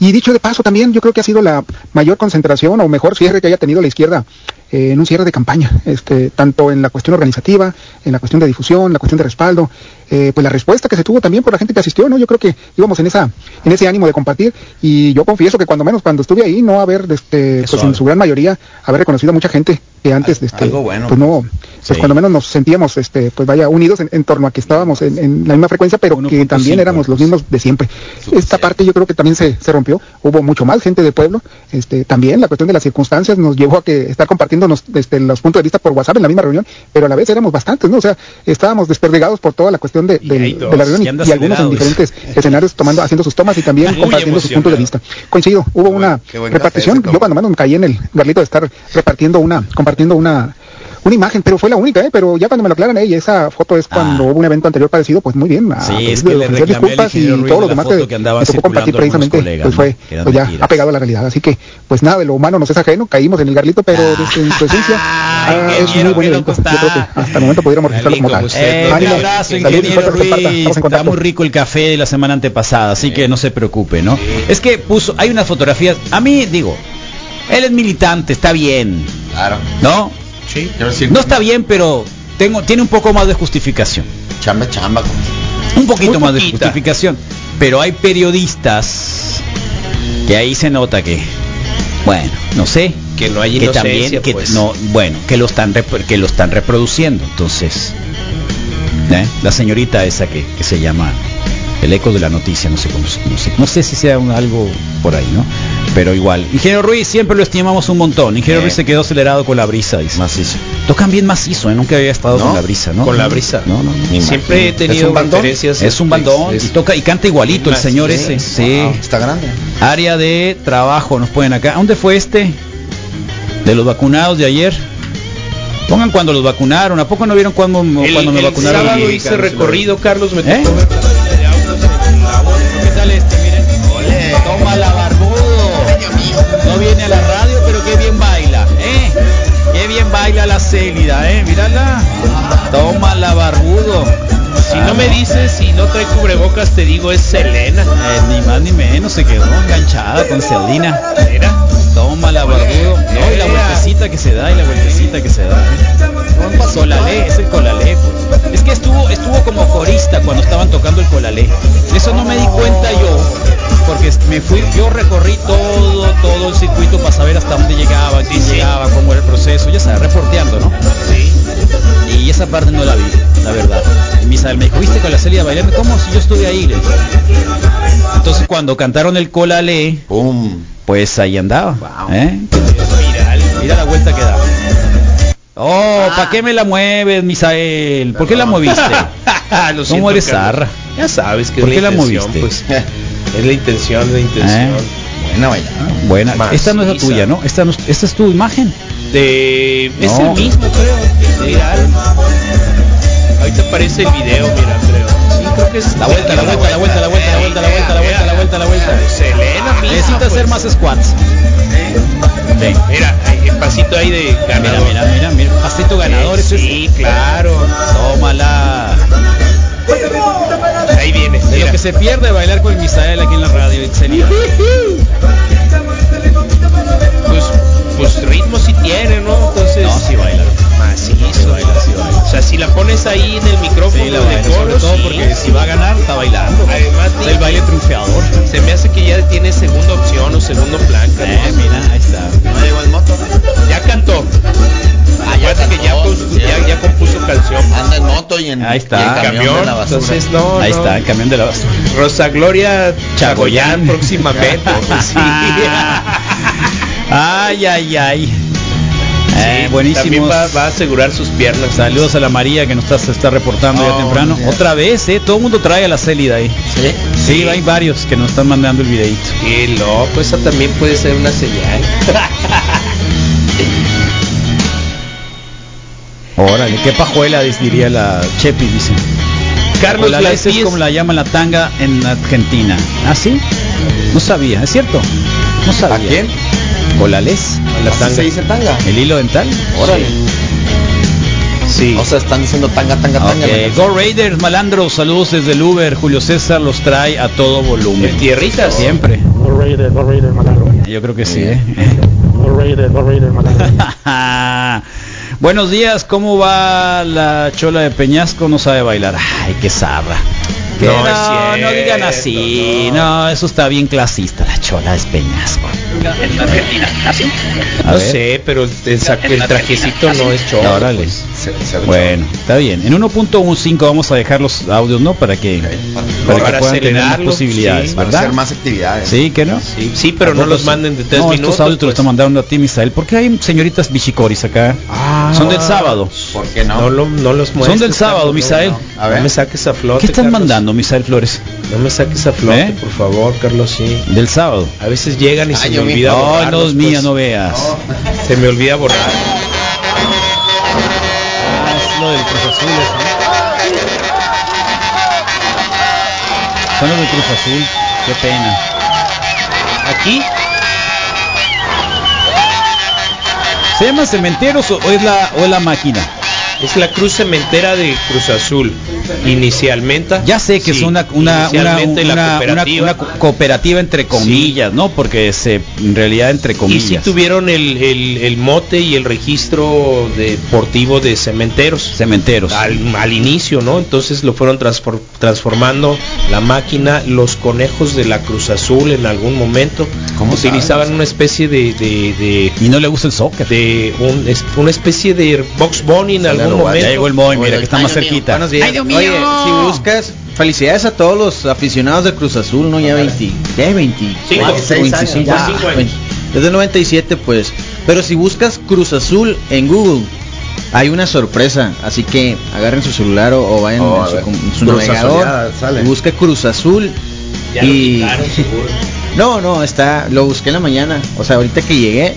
Y dicho de paso también, yo creo que ha sido la mayor concentración o mejor cierre que haya tenido la izquierda eh, en un cierre de campaña, este, tanto en la cuestión organizativa, en la cuestión de difusión, la cuestión de respaldo, eh, pues la respuesta que se tuvo también por la gente que asistió, ¿no? Yo creo que íbamos en esa, en ese ánimo de compartir y yo confieso que cuando menos cuando estuve ahí no haber, este, pues en su gran mayoría haber reconocido a mucha gente que antes, Al- este, algo bueno. pues no, pues Sí. cuando menos nos sentíamos, este, pues vaya unidos en, en torno a que estábamos en, en la misma frecuencia, pero que 1.5, también éramos los mismos de siempre. Esta parte yo creo que también se, se rompió, hubo mucho más gente del pueblo, este, también la cuestión de las circunstancias nos llevó a que estar compartiéndonos este, los puntos de vista por WhatsApp en la misma reunión, pero a la vez éramos bastantes, ¿no? O sea, estábamos desperdigados por toda la cuestión de, de dos, la reunión y, algunos en diferentes escenarios tomando, haciendo sus tomas y también Muy compartiendo sus puntos de vista. Coincido, hubo una repartición, yo cuando menos me caí en el garlito de estar repartiendo una, compartiendo una una imagen, pero fue la única, ¿eh? Pero ya cuando me lo aclaran, ¿eh? Y esa foto es cuando Ah. hubo un evento anterior parecido, pues muy bien. Sí, ah, es pues, que le disculpas y todo lo demás que, que andaba me tocó circulando compartir algunos precisamente, colegas, pues fue, que pues ya mentiras. apegado a la realidad. Así que, pues nada, de lo humano nos es ajeno, caímos en el garlito, pero desde en su esencia, ah, qué es bien, muy buen qué evento. loco Yo creo que hasta el momento pudiéramos registrarlo como tal. Eh, un abrazo, ingeniero. Ruiz. Estamos en Está muy rico el café de la semana antepasada, así que no se preocupe, ¿no? Es que puso, hay unas fotografías. A mí, digo, él es militante, está bien, Claro. ¿no? Sí. No está bien, pero tengo, tiene un poco más de justificación. Chamba, chamba. Un poquito Muy más de justificación. Pero hay periodistas que ahí se nota que, bueno, no sé, Que no hay que también, que pues. no, bueno, que lo están que lo están reproduciendo. Entonces, ¿eh? la señorita esa que, que se llama el eco de la noticia, no sé cómo, se- no sé, no sé si sea un- algo por ahí, ¿no? Pero igual, Ingeniero Ruiz siempre lo estimamos un montón. Ingeniero Eh. Ruiz se quedó acelerado con la brisa, dice. Macizo. Tocan bien macizo, ¿eh? nunca había estado ¿No? con la brisa, ¿no? Con la brisa. No, no, no. Ni Siempre he tenido ¿Es un bandón? referencias. Es un bandón es- y toca y canta igualito el señor es. ese. Sí. Wow, está grande. Área de trabajo, nos pueden acá. ¿A ¿Dónde fue este? De los vacunados de ayer. Pongan cuando los vacunaron. ¿A poco no vieron cuando, El, cuando me el vacunaron? sábado hice recorrido, Carlos, me ¿Eh? tocó. ¿Qué tal este? Baila la Célida, ¿eh? Mírala. Toma la barbudo. Si no me dices, si no trae cubrebocas, te digo, es Selena. Eh, ni más ni menos se quedó enganchada con. Mira. Toma la barbudo. No, y la vueltecita que se da, y la vueltecita que se da. ¿eh? Colalé, es el colalé. pues. Es que estuvo, estuvo como corista cuando estaban tocando el colalé. Eso no me di cuenta yo, porque me fui, yo recorrí todo, todo el circuito para saber hasta dónde llegaba, quién llegaba, cómo era el proceso, ya sabes, reporteando, ¿no? Sí. Y esa parte no la vi, la verdad. Y Misael me dijo, ¿viste con la Celia bailando? ¿Cómo? Si yo estuve ahí. le. Entonces cuando cantaron el colalé, Pum. pues ahí andaba. Wow. ¿eh? Viral. Mira la vuelta que da. Oh, ¿para qué me la mueves, Misael? ¿Por qué la moviste? Lo ¿Cómo eres zarra? Ya sabes que ¿Por es qué la, la moviste? pues. Es la intención, la intención. ¿Eh? Buena. Buena. Maciza. Esta no es la tuya, ¿no? Esta, no es, esta es tu imagen. De... Es No. el mismo, creo. Ahorita aparece el video, mira, creo. Sí, creo que es La vuelta, la vuelta, la vuelta, la vuelta, la vuelta, la vuelta, la vuelta, la vuelta, la vuelta. Necesita pues. hacer más squats. Sí. Mira, hay el pasito ahí de Mira, ganador. mira, mira, mira. Pasito ganador. ese es- Sí, claro. Tómala. Ahí viene. De lo mira. que se pierde bailar con el Misael aquí en la radio. Pues, pues ritmo sí tiene, ¿no? Entonces. No, sí baila. Macizo. Sí baila, sí sea, si la pones ahí en el micrófono Sí, la de sobre todo sí. porque si va a ganar, está bailando. Además, Es el baile triunfador. Se me hace que ya tiene segunda opción o segundo plan. Eh, mira, ahí está. No llegó el moto. Ya cantó. Ah, ya Acuérdate que ya, cantó, sí, ya, ya compuso canción. Anda en moto y en, Ahí está. y en camión, Camión, de la basura. entonces no, Ahí no. está, el camión de la basura. Rosa Gloria Chagoyán. Chagoyán próximamente. Ay, ay, ay. Eh, Sí, buenísimos. También va, va a asegurar sus piernas. Saludos a la María que nos está, se está reportando ya temprano. Otra vez, ¿eh? Todo el mundo trae a la Célida ahí. Sí. Sí, hay varios que nos están mandando el videito. Qué loco, esa también puede ser una señal. Órale, qué pajuela diría la Chepi, dice. Carlos, la es 10 como la llaman la tanga en Argentina. ¿Ah, sí? No sabía, ¿es cierto? No ¿A sabía. quién? ¿Colales? la ¿Así tanga. se dice tanga? ¿El hilo dental? Órale. Sí. O sea, están diciendo tanga, tanga, tanga. Ok, Go Raiders, malandros, saludos desde el Uber. Julio César los trae a todo volumen. En tierritas. Siempre. Go Raiders, Go Raiders, malandro. Yo creo que sí, ¿eh? Go Raiders, Go Raiders, malandro. Buenos días, ¿cómo va la chola de Peñasco? No sabe bailar. Ay, qué zarra. Que No, No, es no, digan así. no. No. eso está bien clasista. La chola de Peñasco. A No ver. sé, pero el, el sa- el trajecito no es cholo. Órale. pues. Bueno, está bien. En 1.15 vamos a dejar los audios, ¿no? Para que, para Para que puedan tener más posibilidades, sí, Para ¿verdad? hacer más actividades. Sí, que no. Sí, sí, pero no los son- manden de tres no, minutos. estos audios te los pues. están mandando a ti, Misael. porque hay señoritas bichicoris acá? Son del sábado. ¿Por qué no? No, lo- no los muestres. del sábado, no, Misael. No, A ver. No me saques a flote. ¿Qué están Carlos. Mandando, Misael Flores? No me saques a flote, ¿Eh? por favor, Carlos, sí. Del sábado. A veces llegan y Ay, se me olvida No, borrarlos, no es mía, pues. no veas. Se me olvida borrar. Cruz Azul. Son los de Cruz Azul. Qué pena. Aquí ¿Se llama cementeros o o es la, o es la máquina? Es la cruz cementera de Cruz Azul. Inicialmente. Ya sé que Sí, es una, una, una, una- cooperativa. una co- cooperativa entre comillas, ¿no? Porque se, en realidad entre y comillas. sí tuvieron el, el- el mote y el registro deportivo de cementeros. Cementeros. Al, al inicio, ¿no? Entonces lo fueron transfor- transformando la máquina, los conejos de la Cruz Azul en algún momento. ¿Cómo utilizaban una especie de, de, de, Y no le gusta el soccer. de un- es- una especie de box bunny en algún Ya momento. llegó el Moy, mira, que está Ay, más Dios mío. cerquita. Buenos días. Oye, si buscas, felicidades a todos los aficionados de Cruz Azul, ¿no? Ya 20, ya 20, Cinco, 26 años, 25 ya. Cinco años. Desde el 97, pues. Pero si buscas Cruz Azul en Google, hay una sorpresa. Así que agarren su celular o, o vayan Oh, en a su, navegador. Sale. busca Cruz Azul. Ya lo y quitaron, no, no, está, lo busqué en la mañana. O sea, ahorita que llegué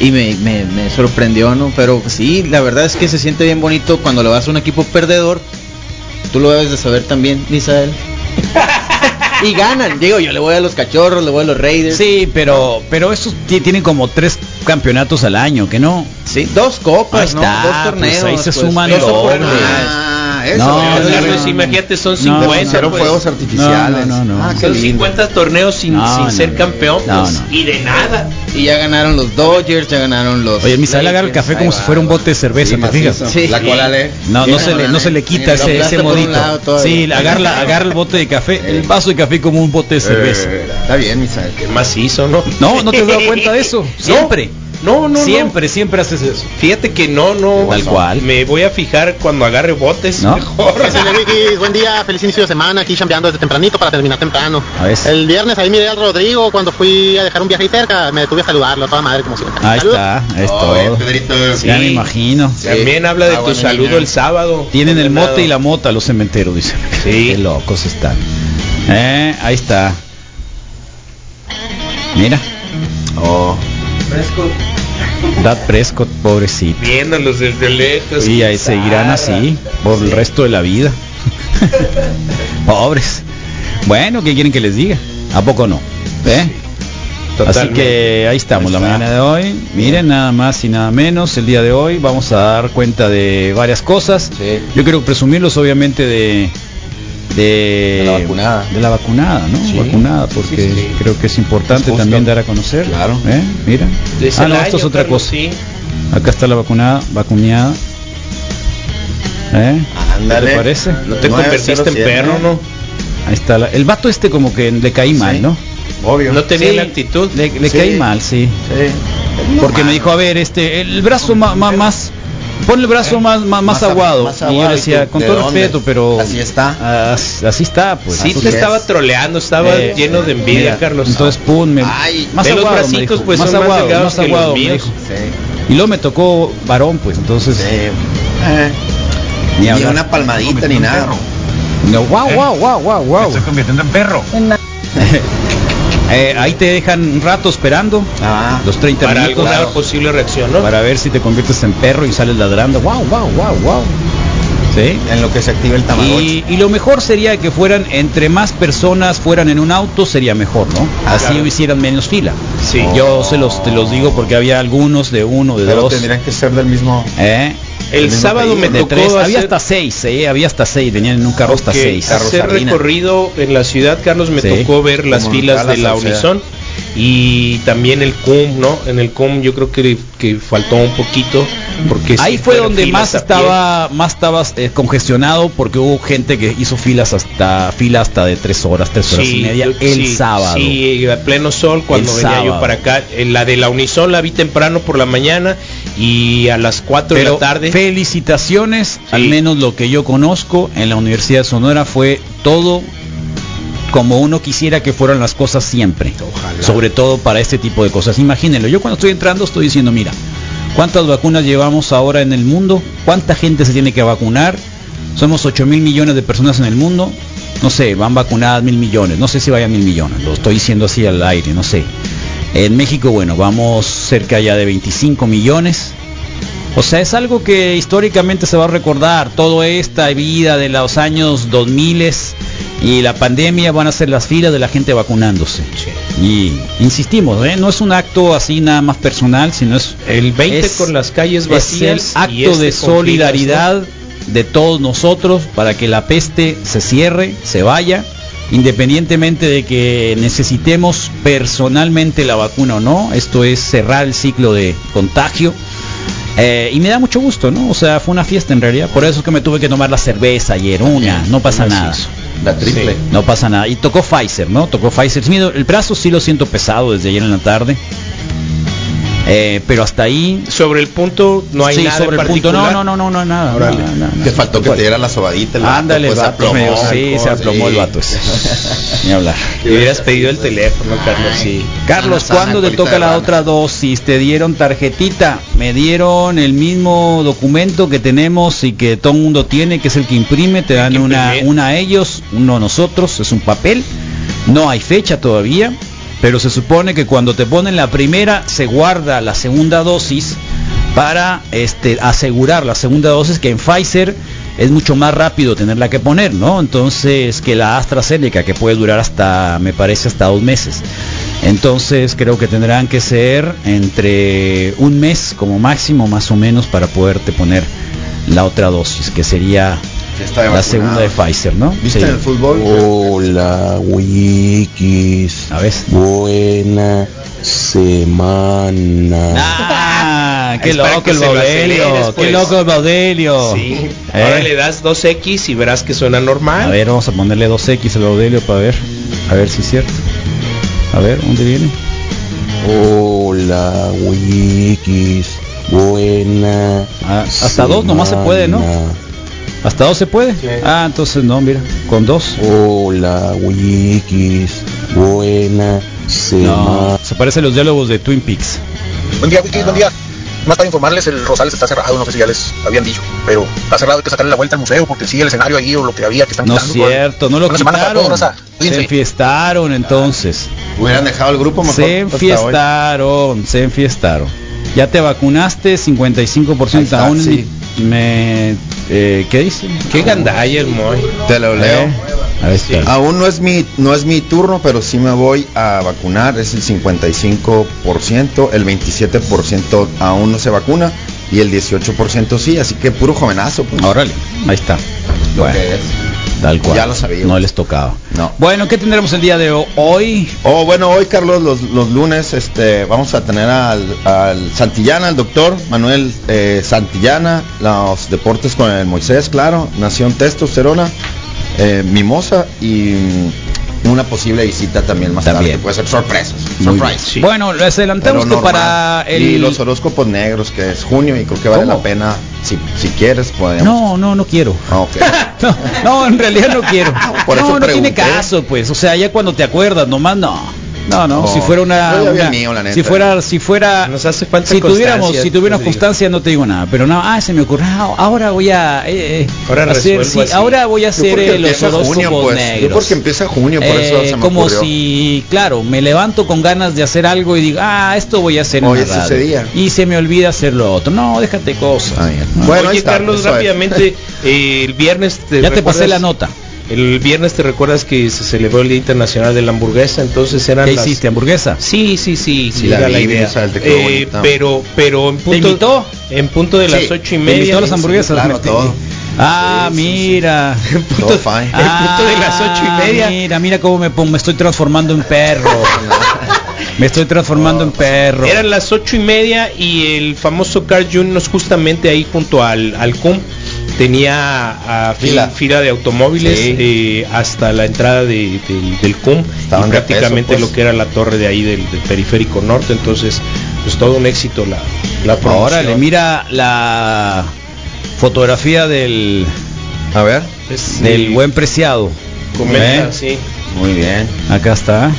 y me, me, me sorprendió, ¿no? Pero sí, la verdad es que se siente bien bonito cuando le vas a un equipo perdedor. Tú lo debes de saber también, Misael. y ganan. Digo, yo le voy a los cachorros, le voy a los Raiders. Sí, pero pero esos ti- tienen como tres campeonatos al año, ¿que no? Sí, dos copas, Ahí ¿no? está, Dos pues, torneos. ahí se pues, suman dos. Ah, eso. No, eso, no, Carlos, no, no. imagínate, son No, 50. Pusieron pues. fuegos artificiales. No, no, no, no. Ah, Son lindo. 50 torneos sin, No, sin no, ser campeón. No, no. Y de nada. Y ya ganaron los Dodgers, ya ganaron los. Oye, Misael agarra el café como si fuera un bote de cerveza, Sí, ¿te fijas? Sí. La cola le. No, no se, le, no se le quita ese, ese modito. Sí, agarra, agarra el bote de café, el vaso de café como un bote de cerveza. Eh, está bien, Misael. Qué macizo, ¿no? No, no te has dado cuenta de eso. Siempre. No, no, no. siempre, siempre haces eso. Fíjate que no, no. Tal cual. Me voy a fijar cuando agarre botes. ¿No? Mejor. Buen día, feliz inicio de semana, aquí chambeando desde tempranito para terminar temprano. A ver. El viernes ahí miré al Rodrigo cuando fui a dejar un viaje ahí cerca, me detuve a saludarlo, a toda madre como siempre. Ahí Saludos. está, es Oh, todo. Ya me imagino. También habla de Ah, tu bueno, saludo el sábado. Tienen el mote y la mota los cementeros, dicen. Sí. Qué locos están. Eh, ahí está. Mira. Oh. Dad Prescott, pobrecito. Viéndolos desde lejos. Y ahí seguirán así por el resto de la vida. Pobres. Bueno, ¿qué quieren que les diga? ¿A poco no? ¿Eh? Así que ahí estamos, la mañana de hoy. Miren, nada más y nada menos. El día de hoy vamos a dar cuenta de varias cosas. Sí. Yo quiero presumirlos, obviamente, de. De, De la vacunada. de la vacunada, ¿no? Sí. Vacunada, porque Sí, sí. creo que es importante Es también dar a conocer. Claro. ¿Eh? Mira. Es Ah, no, esto es otra Carlos, cosa. Sí. Acá está la vacunada, vacuneada. ¿Eh? Ándale. ¿Qué te parece? No te convertiste en 907, perro, ¿no? Ahí está. la- el vato este como que le caí mal, ¿no? Obvio. No tenía Sí, la actitud. Le, le Sí. caí mal, sí. Sí. Porque me dijo, a ver, este, el brazo ma- ma- más, pon el brazo más, ma- más, Más a- aguado. más y yo aguado, le ¿y decía, con de todo dónde? respeto, pero Así está. as- así está, pues. Sí, así te es. estaba troleando, estaba Eh, lleno de envidia, mira, Carlos. Entonces, pum, me, Ay, más los aguado, me bracitos, dijo, pues, más son más aguado, más que los aguado, me dijo. Sí. Y luego me tocó varón, pues, entonces, Sí. Eh. ni Ni una palmadita ni nada. No, wow, wow, wow, wow, wow. convirtiendo en perro. Eh, ahí te dejan un rato esperando, Ah. los 30 para minutos, alguna posible reacción, ¿no? para ver si te conviertes en perro y sales ladrando. Wow, wow, wow, wow. ¿Sí? En lo que se activa el tamagotchi. Y, y lo mejor sería que fueran, entre más personas fueran en un auto, sería mejor, ¿no? Así Claro. hicieran menos fila. Sí. Yo se los, te los digo porque había algunos de uno, de Pero dos. tendrían que ser del mismo. ¿eh? El sábado me tocó tres, había hacer- hasta seis, ¿eh? había hasta seis, venían en un carro hasta que seis. hacer recorrido en la ciudad, Carlos, me Sí. tocó ver las filas de la. Unison y también el CUM, ¿no? En el CUM yo creo que, que faltó un poquito porque sí Ahí fue donde más pie. estaba, más eh, congestionado porque hubo gente que hizo filas hasta fila hasta de tres horas, tres horas y media yo- el sí, sábado. Sí, a pleno sol cuando El venía sábado. yo para acá. Eh, La de la Unison la vi temprano por la mañana y a las 4 de Pero la tarde. felicitaciones, al menos lo que yo conozco en la Universidad de Sonora fue todo como uno quisiera que fueran las cosas siempre. Sobre todo para este tipo de cosas. Imagínenlo, yo cuando estoy entrando estoy diciendo, mira, ¿cuántas vacunas llevamos ahora en el mundo? ¿Cuánta gente se tiene que vacunar? Somos 8 mil millones de personas en el mundo. No sé, van vacunadas mil millones. No sé si vayan mil millones. Lo estoy diciendo así al aire, no sé. En México, bueno, vamos cerca ya de 25 millones. O sea, es algo que históricamente se va a recordar. Toda esta vida de los años 2000 y la pandemia van a ser las filas de la gente vacunándose. Y insistimos, ¿eh? no es un acto así nada más personal, sino es El 20 es- con las calles es el vacías. y acto este de solidaridad de todos nosotros para que la peste se cierre, se vaya, independientemente de que necesitemos personalmente la vacuna o no. Esto es cerrar el ciclo de contagio. Eh, y me da mucho gusto, ¿no? O sea, fue una fiesta en realidad. Por eso es que me tuve que tomar la cerveza ayer, una, no pasa nada. La triple. No pasa nada. Y tocó Pfizer, ¿no? Tocó Pfizer. El brazo sí lo siento pesado desde ayer en la tarde. Eh, pero hasta ahí. Sobre el punto no hay sí, nada sobre en el punto. No, no, no, no, no, nada. Órale. nada, nada, Te faltó que te diera la sobadita. el vato, Ándale, pues, se vato, aplomó, sí, se aplomó el vato. ese. Ni hablar. Le hubieras pedido el teléfono, Carlos, sí. Carlos, ¿cuándo te toca la otra dosis? ¿Te dieron tarjetita? Me dieron el mismo documento que tenemos y que todo el mundo tiene, que es el que imprime. Te dan una, una a ellos, uno a nosotros. Es un papel. No hay fecha todavía, pero se supone que cuando te ponen la primera, se guarda la segunda dosis para este, asegurar la segunda dosis que en Pfizer es mucho más rápido tenerla que poner, ¿no? Entonces que la AstraZeneca que puede durar hasta, me parece, hasta dos meses. Entonces creo que tendrán que ser entre un mes como máximo, más o menos, para poderte poner la otra dosis, que sería la vacunado. segunda de Pfizer, ¿no? ¿Viste Sí. en el fútbol? Hola, Wikis. A ver. Buena semana. Ah, qué Es para loco que el aceleres, qué loco el Baudelio. Sí. Eh. Ahora le das 2X y verás que suena normal. A ver, vamos a ponerle 2X al Baudelio para ver, a ver si es cierto. A ver, ¿dónde viene? Hola, Wikis. Buena. Ah, hasta dos nomás se puede, ¿no? ¿Hasta dos se puede? Ah, entonces no, mira, con dos. Hola, Wikis. Buena semana. No, se parecen los diálogos de Twin Peaks. Buen día, Wikis, buen día. Más para informarles, el Rosales está cerrado, no sé si ya les habían dicho, pero está cerrado, hay que sacarle la vuelta al museo porque sigue el escenario ahí o lo que había que están No es cierto, no lo quitaron. todos. Se enfiestaron entonces. Hubieran dejado el grupo mejor. Se enfiestaron, se enfiestaron. Ya te vacunaste, 55% Ahí está, aún sí. me eh, ¿qué dice? Qué gandalla el Moy. Te lo leo. Eh, ahí está. Aún no es mi no es mi turno, pero sí me voy a vacunar, es el 55%, el 27% aún no se vacuna y el 18% sí, así que puro jovenazo, pues. Órale, ahí está. Lo Bueno, que es. Tal cual. Ya lo sabíamos. No les tocaba. No. Bueno, ¿qué tendremos el día de hoy? Oh, bueno, hoy Carlos, los, los lunes este, vamos a tener al, al Santillana, al doctor Manuel eh, Santillana, los deportes con el Moisés, claro, Nación Testosterona, eh, Mimosa y una posible visita también más tarde, También. que puede ser sorpresas. Surprise. bien. Bueno, les adelantamos que para el Y los horóscopos negros, que es junio, y creo que vale ¿Cómo? la pena, si, si quieres, podemos. No, no, no quiero. Ah, ok. No, no, en realidad no quiero. Por no, eso no tiene caso, pues. O sea, ya cuando te acuerdas, nomás no. No, no, No, si fuera una, mío, la neta. si fuera, si fuera, Nos hace falta si tuviéramos, constancia, si tuviéramos constancia no te digo nada, pero no, ah, se me ocurrió, ah, ahora voy a, eh, eh, Ahora hacer, sí, ahora voy a hacer eh, los horóscopos pues. Yo negros. porque empieza junio, por eso Eh, se me como ocurrió. si, claro, me levanto con ganas de hacer algo y digo, ah, esto voy a hacer Hoy la es radio. ese día. Y se me olvida hacer lo otro. No, déjate cosas. Ah, bien. No. Bueno, Oye, está, Carlos, rápidamente, eh, el viernes te ya te pasé la nota. El viernes te recuerdas que se celebró el Día Internacional de la Hamburguesa, entonces eran ¿Qué las- hiciste, hamburguesa? Sí, sí, sí, Sí, sí, la la idea. Te Eh, pero, pero en punto, invitó? en punto de las Sí, ocho y ¿Te media. invitó a las sí, hamburguesas? claro, todo. Ah, Sí, sí, sí. mira. En punto de las ocho y media. Mira, mira cómo me, pon- me estoy transformando en perro. me estoy transformando en perro. Eran las ocho y media y el famoso Carl Jr. justamente ahí junto al, al CUM tenía a fila, de automóviles Sí. eh, hasta la entrada de- del- del CUM Estaban y prácticamente peso, pues. lo que era la torre de ahí del, del periférico norte entonces pues todo un éxito la, la promoción. Órale, mira la fotografía del, A ver. Es del el- buen preciado. comenta, ¿Eh? sí. Muy bien. Acá está.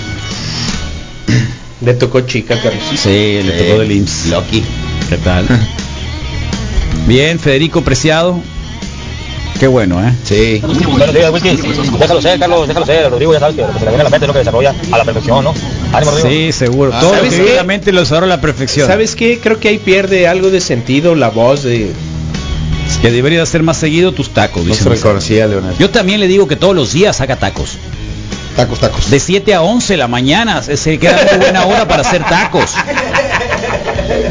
Le tocó chica, Carlos. Sí, le tocó del IMSS. Lucky. ¿Qué tal? Bien, Federico Preciado. Qué bueno, ¿eh? Sí. Buenos días, Wiki. Déjalo ser, Carlos, déjalo ser. Rodrigo ya sabes que lo que se le viene a la mente es lo que desarrolla a la perfección, ¿no? Sí, seguro. Todo lo ¿Sabes que lo desarrolla a la perfección. ¿Sabes qué? Creo que ahí pierde algo de sentido la voz de... Que debería hacer más seguido tus tacos. No se reconocía, Leonel. Yo también le digo que todos los días haga tacos. Tacos, tacos. De 7 a 11 de la mañana se- se queda muy buena hora para hacer tacos.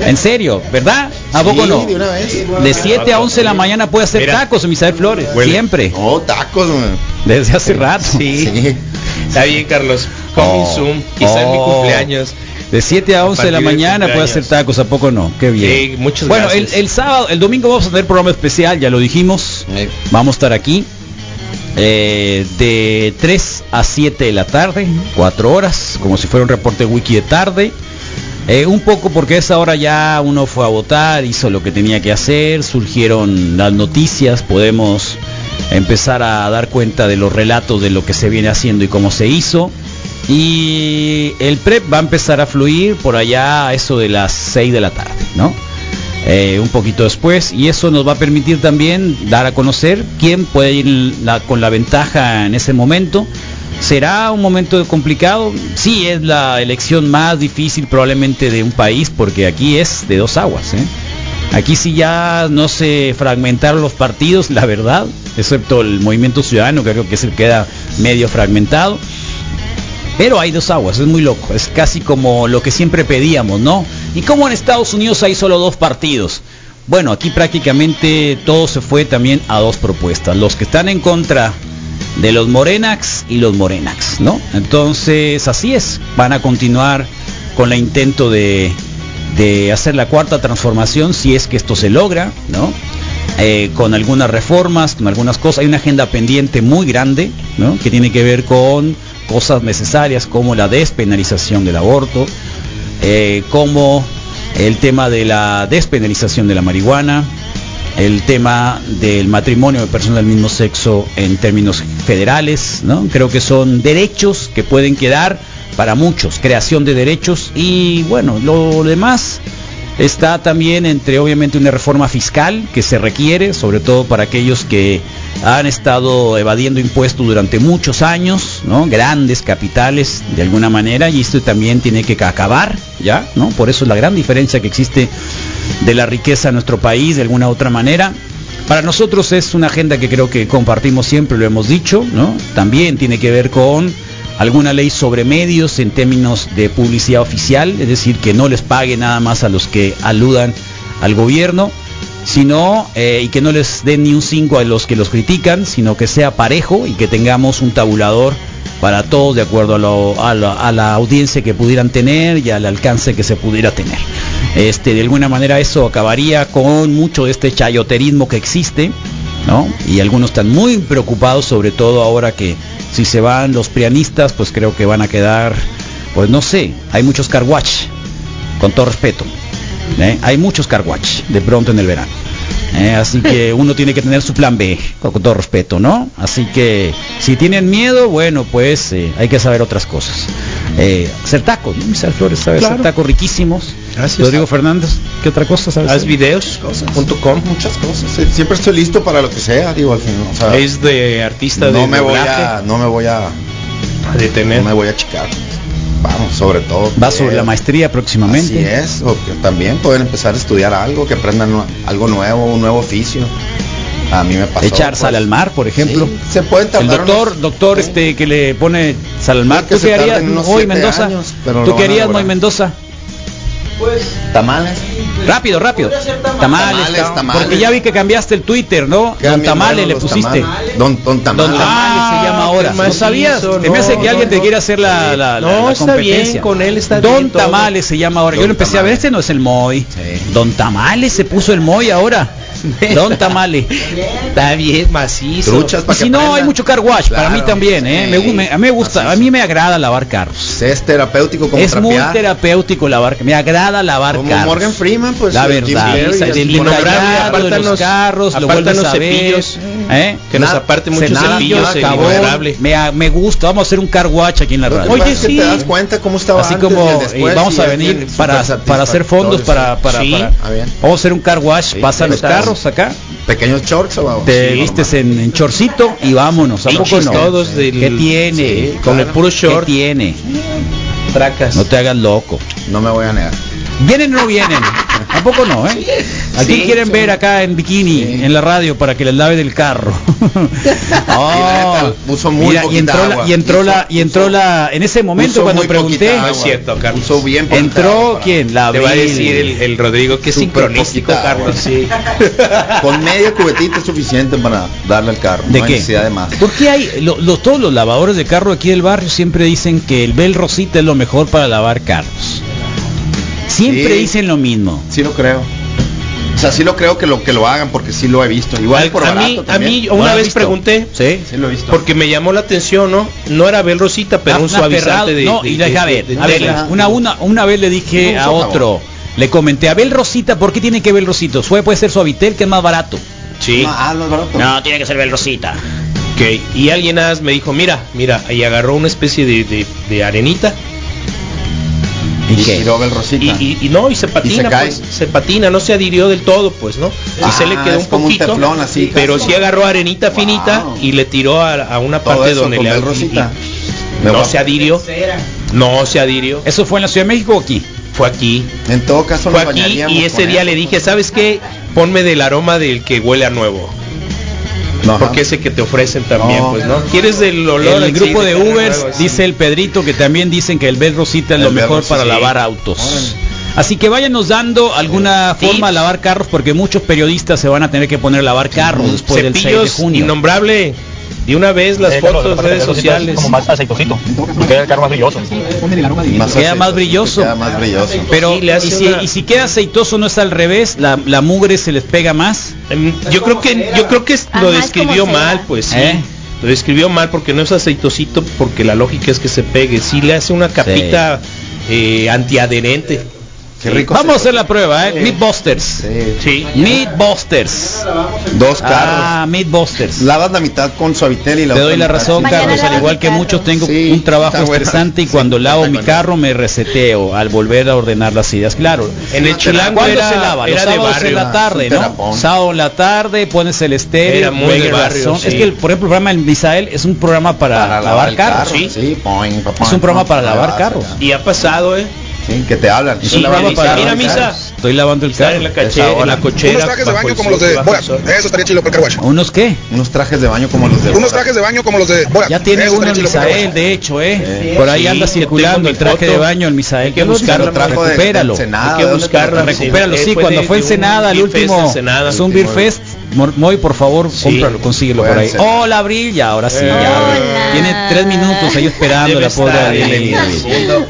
En serio, ¿verdad? ¿A poco Sí, no? de una vez. De 7 a 11 de la mañana puede hacer Mira. tacos en Misael Flores. Huele. Siempre. Oh, tacos, güey. Desde hace rato. Sí. Está bien, Carlos. Coming Oh. soon. Quizá en mi Oh. cumpleaños. De 7 a 11 de la mañana puede hacer tacos, ¿a poco no? Qué bien. Sí, muchas bueno, el, gracias. el sábado, el domingo vamos a tener programa especial, ya lo dijimos. Eh, Vamos a estar aquí eh, de 3 a 7 de la tarde, 4 horas, como si fuera un reporte wiki de tarde. Eh, un poco porque a esa hora ya uno fue a votar, hizo lo que tenía que hacer, surgieron las noticias, podemos empezar a dar cuenta de los relatos de lo que se viene haciendo y cómo se hizo. Y el PREP va a empezar a fluir por allá a eso de las 6 de la tarde, ¿no? Eh, un poquito después y eso nos va a permitir también dar a conocer quién puede ir con la ventaja en ese momento. ¿Será un momento complicado? Sí, es la elección más difícil probablemente de un país porque aquí es de dos aguas. ¿eh? Aquí sí ya no se fragmentaron los partidos, la verdad, excepto el movimiento ciudadano, que creo que que queda medio fragmentado. Pero hay dos aguas, es muy loco, es casi como lo que siempre pedíamos, ¿no? Y como en Estados Unidos hay solo dos partidos. Bueno, aquí prácticamente todo se fue también a dos propuestas, los que están en contra de los Morenax y los Morenax, ¿no? Entonces, así es, van a continuar con el intento de, de hacer la cuarta transformación si es que esto se logra, ¿no? Eh, con algunas reformas, con algunas cosas. Hay una agenda pendiente muy grande, ¿no? Que tiene que ver con cosas necesarias como la despenalización del aborto, eh, como el tema de la despenalización de la marihuana, el tema del matrimonio de personas del mismo sexo en términos federales, ¿no? Creo que son derechos que pueden quedar para muchos, creación de derechos y bueno, lo demás está también entre obviamente una reforma fiscal que se requiere, sobre todo para aquellos que han estado evadiendo impuestos durante muchos años, ¿no? Grandes capitales de alguna manera y esto también tiene que acabar, ¿ya? ¿No? Por eso es la gran diferencia que existe de la riqueza en nuestro país de alguna otra manera. Para nosotros es una agenda que creo que compartimos siempre, lo hemos dicho, ¿no? También tiene que ver con alguna ley sobre medios en términos de publicidad oficial, es decir, que no les pague nada más a los que aludan al gobierno, sino eh, y que no les den ni un 5 a los que los critican, sino que sea parejo y que tengamos un tabulador para todos de acuerdo a, lo- a la, a la audiencia que pudieran tener y al alcance que se pudiera tener. Este, de alguna manera eso acabaría con mucho de este chayoterismo que existe, ¿no? Y algunos están muy preocupados, sobre todo ahora que si se van los prianistas, pues creo que van a quedar, pues no sé, hay muchos carwatch, con todo respeto. ¿eh? Hay muchos carwatch de pronto en el verano. ¿Eh? Así que uno tiene que tener su plan B, con, con todo respeto, ¿no? Así que si tienen miedo, bueno, pues eh, hay que saber otras cosas. Eh, hacer tacos, ¿no? Mis Flores sabe hacer Claro. tacos riquísimos. Gracias. Rodrigo Fernández, ¿qué otra cosa sabes? Haz hacer? videos. punto com. Muchas cosas. Siempre estoy listo para lo que sea, digo, al final. O sea, Es de artista no de me voy a, no me voy a, a detener. no me voy a achicar. Vamos, sobre todo. Va sobre la maestría próximamente. Así es, o que también pueden empezar a estudiar algo, que aprendan algo nuevo, un nuevo oficio. A mí me pasó. Echar pues, sal al mar, por ejemplo. sí, se pueden El doctor, unos- doctor, este que le pone sal al mar. Sí, que ¿Tú qué harías hoy Mendoza? años, pero ¿Tú qué harías hoy Mendoza? tamales. Rápido, rápido. Tamales, Tamales. Porque ya vi que cambiaste el Twitter, ¿no? Don Tamales le pusiste. tamales. Don, don Tamales. Don Tamales se llama ahora. ¿No macizo, sabías? Te me hace no, que alguien no, te no. quiere hacer la, la, la- No, la está competencia. bien, con él está Don bien todo. Tamales se llama ahora. Yo Don lo empecé a ver, Tamales. este no es el Moy. Sí. Don Tamales se puso el Moy ahora. Don Tamales. Está bien, macizo. Truchas Y para que si no, hay mucho car wash para Claro. mí también, ¿eh? Sí. Me gu- me- a mí me gusta, a mí me agrada lavar carros. Es terapéutico como Es muy trapear. terapéutico lavar, me agrada lavar Como carros. Morgan Freeman, pues. la el verdad, el detallado de los carros, lo vuelves a ver, cepillos, ¿eh? que nos aparte muchos cepillos, me, a- me gusta, vamos a hacer un car wash aquí en la radio. es que te das cuenta cómo estaba Así antes y como eh, vamos y a venir para, para hacer fondos para, para, Sí. para- Ah, bien. vamos a hacer un car wash, pasan los carros acá, Pequeños shorts o te Sí, vistes en, en chorcito y vámonos, ¿a poco no? todos del- ¿Qué tiene? Sí, con el puro ¿Qué short. tiene? Tracas. No te hagas loco. No me voy a negar. ¿Vienen o no vienen? Tampoco no, ¿eh? Aquí Sí, quieren sí. ver acá en bikini, en la radio, para que les lave del carro. Oh, puso muy Mira, y entró la, y entró la, y entró Puso- la, en ese momento cuando pregunté, No agua. es cierto, Carlos. Puso bien entró agua. quién, la Te va a decir el, el Rodrigo que es sincronístico, Carlos, sí. Con medio cubetito es suficiente para darle al carro. ¿De no hay qué? necesidad de más. ¿Por qué hay lo- lo- todos los lavadores de carro aquí del barrio siempre dicen que el Bel Rosita es lo mejor para lavar carros? Siempre Sí. dicen lo mismo. Sí lo creo. O sea, sí lo creo que lo que lo hagan porque sí lo he visto. Igual Al- por a, mí, a mí ¿No una vez visto? pregunté, ¿Sí? Sí lo he visto. porque me llamó la atención, ¿no? No era Bel Rosita, pero Ah, un suavizante de, no, de- y de- deja de- ver, de a ver, tela. una, una, una vez le dije No a otro, le comenté a Bel Rosita, ¿por qué tiene que Bel Rosito? Suave puede ser Suavitel, que es más barato. Sí. No, ah, no es barato. No, tiene que ser Bel Rosita. Ok, Y alguien más me dijo, mira, mira, y agarró una especie de, de- de arenita ¿Y Y qué? tiró el rosita. y, y- y no, y se patina, cae? pues, se patina, no se adhirió del todo, pues, ¿no? Ah, y se le quedó es un poquito, teflón así, pero casi. sí agarró arenita finita Wow. y le tiró a, a una Todo parte eso donde le el rosita. No se adhirió, no se adhirió, ¿Eso fue en la Ciudad de México o aquí? fue aquí, En todo caso fue aquí y ese día eso. le dije, ¿sabes qué? Ponme del aroma del que huele a nuevo. No, ajá. Porque ese que te ofrecen también, No. pues, ¿no? ¿Quieres del olor? En el grupo de Ubers dice el Pedrito que también dicen que el Bel Rosita es El lo mejor Rosita, para sí. lavar autos. Órale. Así que váyanos dando alguna forma de lavar carros porque muchos periodistas se van a tener que poner a lavar carros después del 6 de Cepillos junio. innombrable. De una vez las fotos, redes sociales. Como más aceitosito. Queda el carro más brilloso. Más Queda más aceitoso, brilloso. Queda más brilloso. Pero Sí, le hace y, si, una- y si queda aceitoso no es al revés, la, la mugre se les pega más. Em, Yo creo que yo creo que Ajá, lo es describió mal, pues sí. ¿Eh? Lo describió mal porque no es aceitosito, porque la lógica es que se pegue. Sí le hace una capita eh, antiadherente. Qué rico. Vamos a hacer la prueba, ¿eh? Meatbusters. Sí. Sí. Meatbusters. Dos carros. Ah, Meatbusters. Lavas la mitad con suavitel y la Te doy la razón, Carlos. Al igual que muchos, tengo Sí, un trabajo bueno. estresante y Sí, cuando lavo mi carro me reseteo al volver a ordenar las ideas. Claro. En el chilango ¿Cuándo era, se lava? Los era de sábados en barrio. la tarde, ¿no? Sábado en la tarde, pones el estéreo, Era muy de barrio, sí. Es que, el- por ejemplo, el programa del Misael es un programa para, Para lavar carros. carro, sí. Sí, poing, Es un programa para pa, lavar carros. Y ha pasado, ¿eh? Que te hablan. Sí, para misa. Estoy lavando el carro. en la, Esa cache- en hora. la cochera. Unos trajes de bajo baño el como los sol, de bajo Bora. el sol. Eso estaría chido para el carwash. ¿Unos qué? Unos trajes de baño como los de Unos trajes de baño como los de. Ya tiene uno el Misael, de hecho, ¿eh? Por ahí sí, anda circulando el traje foto. de baño el Misael. Hay que buscarlo, recupéralo. Hay que ¿de dónde buscarlo? Recupéralo, Sí, cuando fue Ensenada, el último, Beer Fest, Moy, por favor, Sí. cómpralo, consíguelo por ahí. Ensenada. Hola, Abril, ya, ahora sí, ya. Hola. Tiene tres minutos ahí esperando Debe la pobre Abril.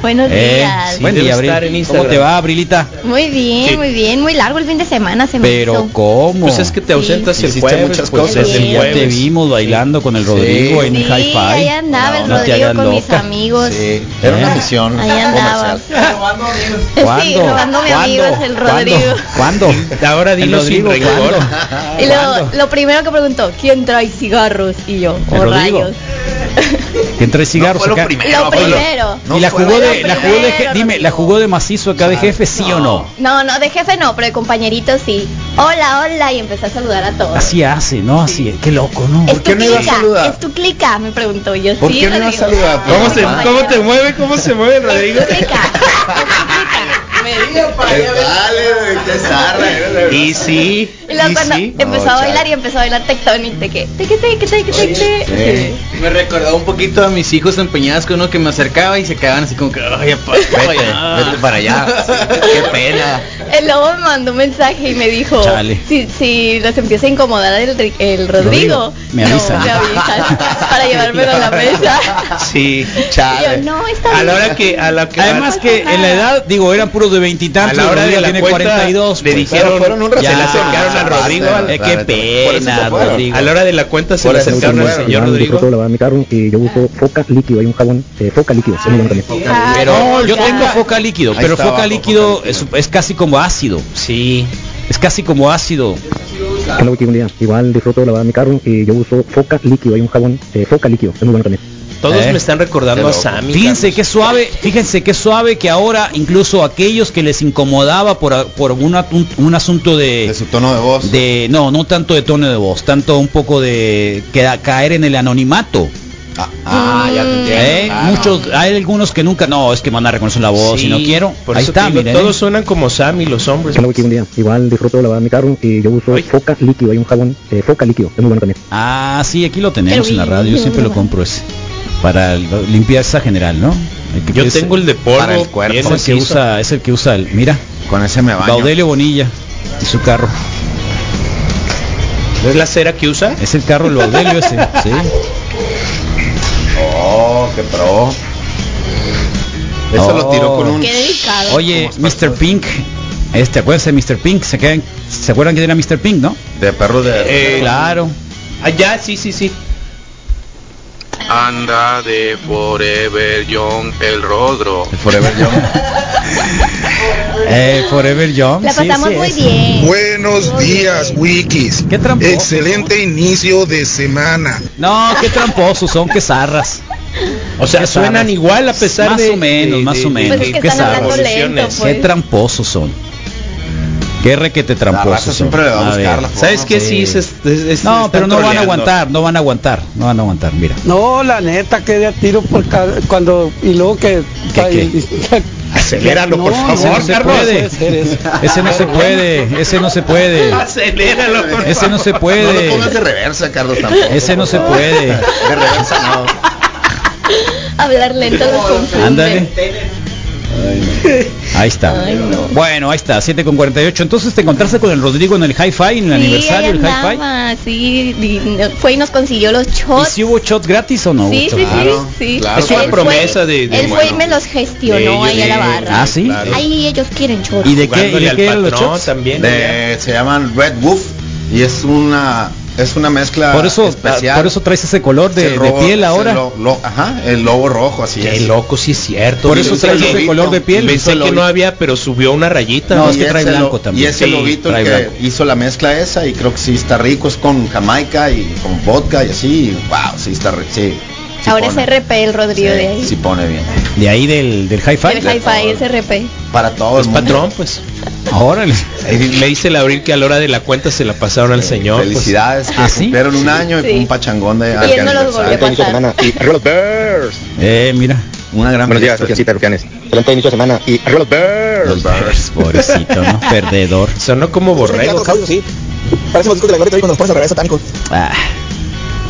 Buenos Eh, días. sí. buen día, Abril. ¿Cómo Instagram. te va, Abrilita? Muy bien, Sí. muy bien. Muy largo el fin de semana se me Pero, hizo. ¿cómo? Pues es que te ausentas el Hiciste jueves, muchas pues, cosas. el Sí, ya te jueves. vimos bailando con el Rodrigo en Sí, el Hi-Fi. ahí andaba el Rodrigo con mis amigos. Sí, era una ¿Eh? misión Ahí andaba. Sí, ¿Cuándo? robándome ¿Cuándo? amigos el Rodrigo. ¿Cuándo? Ahora dilo sin Rodrigo, rencor. luego, lo primero que preguntó, ¿quién trae cigarros? Y yo, Rodrigo. rayos. ¿Quién trae cigarros fue lo acá? primero. Lo primero. y la jugó lo de, la jugó de, je- dime, la Rodrigo. jugó de macizo acá de jefe, sí o no? No, no, de jefe no, pero de compañerito sí. Hola, hola, y empecé a saludar a todos. Así hace, ¿no? Así, qué loco, ¿no? ¿Es ¿Por qué tu no iba a clica? saludar? ¿Es tu clica? Me preguntó yo. ¿Por sí, qué no iba a Rodrigo. saludar? ¿Cómo, se. ¿Cómo te mueve? ¿Cómo se mueve el ¿Es Rodrigo? tu clica? ¿Es tu clica? Dale, qué zarra. Y sí, Y luego cuando sí. empezó No, a bailar y empezó a bailar tectónico, de que, teque, teque, teque, teque. Sí. Me recordaba un poquito a mis hijos empeñados con uno que me acercaba y se quedaban así como que, ay, vaya". vete para allá. Qué pena. El lobo me mandó un mensaje y me dijo, Chale. si, si los empieza a incomodar el, el Rodrigo, Rodrigo, me no, avisan. me avisan para llevármelo a la mesa. Sí, Y yo, Chale. no, está a la hora que a la que Además que en la edad, digo, eran puros de a veintitantos, la hora de Rodrigo la tiene cuenta 42. le pues. dijeron fueron un se rato. le acercaron al Ya, Rodrigo al- Eh, qué se pena. Rodrigo. a la hora de la cuenta se le acercaron al señor Rodrigo lavar mi carro y yo uso foca líquido. Hay un jabón eh, foca líquido. Ah, Pero yo ya. tengo foca líquido, pero foca líquido. es casi como ácido. sí Es casi como ácido. Día. Igual disfruto de lavar mi carro y yo uso foca líquido. Hay un jabón eh, foca líquido. Es muy bueno también. todos Eh. me están recordando a. Sammy Fíjense Carlos. qué suave, fíjense qué suave que ahora incluso aquellos que les incomodaba por, por una- un, un asunto De de, su tono de voz. de no, no tanto de tono de voz, tanto un poco de que, caer en el anonimato. Ah, ya te entiendo. ¿Eh? claro. Muchos, hay algunos que nunca, no, es que van a reconocer la voz y Sí, no quiero. Por Ahí eso está, digo, miren. todos ¿eh? suenan como Sammy, los hombres. Hola, Wiki, buen día. Igual disfruto de lavar mi carro y yo uso Ay. Foca líquido. Hay un jabón eh, Foca líquido. Es muy bueno también. Ah, sí, aquí lo tenemos Pero en la radio. Yo siempre lo compro ese. Para limpieza general, ¿no? El Yo es- tengo el de polvo. para el cuerpo, es el que usa, es el que usa el, mira, Con ese me baño. Baudelio Bonilla y su carro. ¿Es la cera que usa? Es el carro el Baudelio ese, sí. Oh, qué pro. Eso lo tiró con un... Qué. Oye, ¿Cómo estás Mr. Pink, este, acuérdense de Mr. Pink, ¿se, quedan, ¿se acuerdan quién era Mr. Pink, no? De perro de... Eh, claro. Ah, ya, sí, sí, sí. Anda de Forever Young el Rodro. El Forever Young. Eh, Forever Young. La pasamos sí muy es. bien. Buenos días, Wikis. Qué tramposo. Excelente inicio de semana. No, qué tramposos son, qué zarras. O sea, Qué suenan zarras. igual a pesar más de... o menos, de- más de- o menos. Pues es que qué zarras. lento, Qué pues. tramposos son. Qué requete tramposos siempre le va a buscar la. ¿Sabes qué? Sí, es, es- es- No, pero no van a troleando. aguantar, no van a aguantar, no van a aguantar, mira. No, la neta, que de a tiro por ca- cuando y luego que ¿Qué, Aceléralo, por No, favor, no se puede. Ese no se puede, ese no se puede. Aceléralo, por Ese no se No lo puede. pongas de reversa, Carlos, tampoco. Ese no se puede. De reversa no. Hablar lento los confunde. Ándale. Ahí está. Ay, no. Bueno, ahí está, 7 con 48. Entonces te encontraste con el Rodrigo en el Hi-Fi, en el Sí, aniversario del Hi-Fi. sí, y fue y nos consiguió los ¿Y shots. si hubo shots gratis o no? Sí, sí? Claro, sí, claro. Es una Él promesa fue- de- de- Él fue y me los gestionó ahí a la barra. Ah, sí. Claro. Ahí ellos quieren shots. ¿Y de qué, y de al qué eran los patrón shots? también. De- se llaman Red Wolf y es una es una mezcla Por eso, especial. por eso traes ese color de, piel ahora. lo- lo- ajá, el lobo rojo, así Qué es. loco, sí es cierto. Por eso traes ese color de piel. Pensé que no había, pero subió una rayita. No, ¿no? es que trae blanco lo- también. Y ese Sí, lobito el que blanco. hizo la mezcla esa y creo que sí está rico, es con jamaica y con vodka y así. y Wow, sí está rico, sí. Ahora pone. es RP el Rodrigo de ahí. sí pone bien. De ahí del, del Hi-Fi. el hi-fi es RP. Para todo Es el mundo. patrón, pues. Órale. Eh, Me dice el abril que a la hora de la cuenta se la pasaron al señor. pues. Felicidades, que ¿Ah, sí? un año y Sí. un pachangón de Y él no los volvió a aniversario. pasar. y arriba los Bears. Eh, mira. Una gran Buenos días, fiesta. Rufiancita, Rufianes. Excelente inicio de semana y arriba los Bears. Los Bears. Pobrecito, ¿no? Perdedor. Sonó como borrego. sí. Discos de la gloria cuando pones revés. Ah.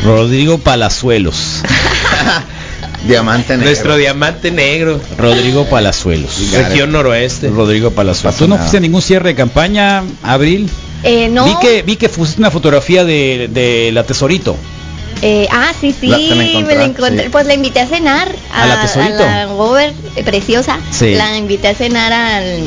Rodrigo Palazuelos. Diamante negro. Nuestro diamante negro. Rodrigo Palazuelos. Región noroeste. Rodrigo Palazuelos. ¿Tú no nada. fuiste a ningún cierre de campaña, Abril? Eh, no. Vi que vi que pusiste una fotografía de, de la Tesorito. Eh, ah, sí, sí, La- me la encontré. sí. Pues la invité a cenar ¿A la Tesorito? a la Gober, eh, preciosa. Sí. La invité a cenar al,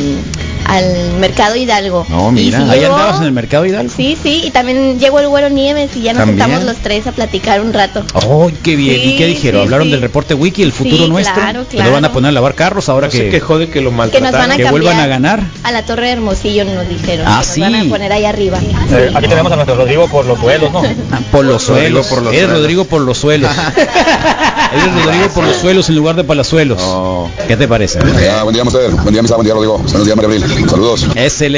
al Mercado Hidalgo. No, mira. sí Ahí andabas en el mercado Hidalgo. Sí, sí, y también llegó el güero Nieves y ya nos ¿También? sentamos los tres a platicar un rato. ¡Oh, qué bien! ¿Y qué dijeron? sí, ¿Hablaron sí. del reporte Wiki, el futuro Sí, nuestro? claro, Que lo van a claro. poner a lavar carros ahora No se que, quejó de que lo Que nos van a que vuelvan a ganar. a la Torre de Hermosillo nos dijeron. Ah, que sí. Nos van a poner ahí arriba. Eh, aquí tenemos a nuestro Rodrigo por los duelos, ¿no? Ah, Por los suelos. por los suelos. Rodrigo por los suelos. Eres Rodrigo por los suelos en lugar de Palazuelos. Oh. ¿Qué te parece? Buen día. Buen día, Misa. Buen día, Rodrigo. Buenos días, María Abril. Saludos. SL.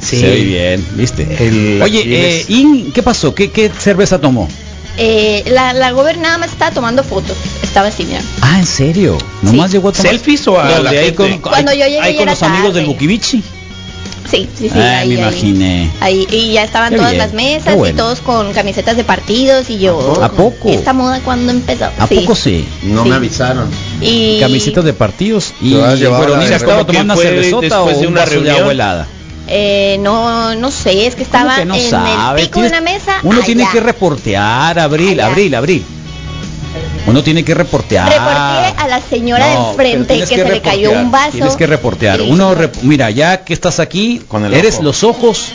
Sí. Se ve bien, ¿viste? El- Oye, eh, ¿y qué pasó? ¿Qué, qué cerveza tomó? Eh, la, la Gober nada más estaba tomando fotos. Estaba así, mira. Ah, ¿en serio? ¿Nomás Sí. llegó a tomar? ¿Selfies o a la ahí gente? con, Cuando ahí- yo llegué ya con era los amigos del tarde. Sí, sí, sí. Ah, ahí, me ahí. imaginé. Ahí, y ya estaban Qué todas bien, las mesas bueno. y todos con camisetas de partidos y yo. ¿A poco? ¿Esta moda cuándo empezó? ¿A poco sí? No Sí. me avisaron. Y Camisetas de partidos y bueno, de- estaba tomando una cervezota o de una reunión. agua helada. eh, no, no sé, es que estaba que no en sabe? el pico de una mesa. Uno tiene que reportear, abril, Allá. abril, abril. Uno tiene que reportear. Reporté a la señora No, de enfrente tienes que, se le cayó reportear, un vaso. Tienes que reportear. Sí, Uno, rep- mira, ya que estás aquí, Con el eres ojo. los ojos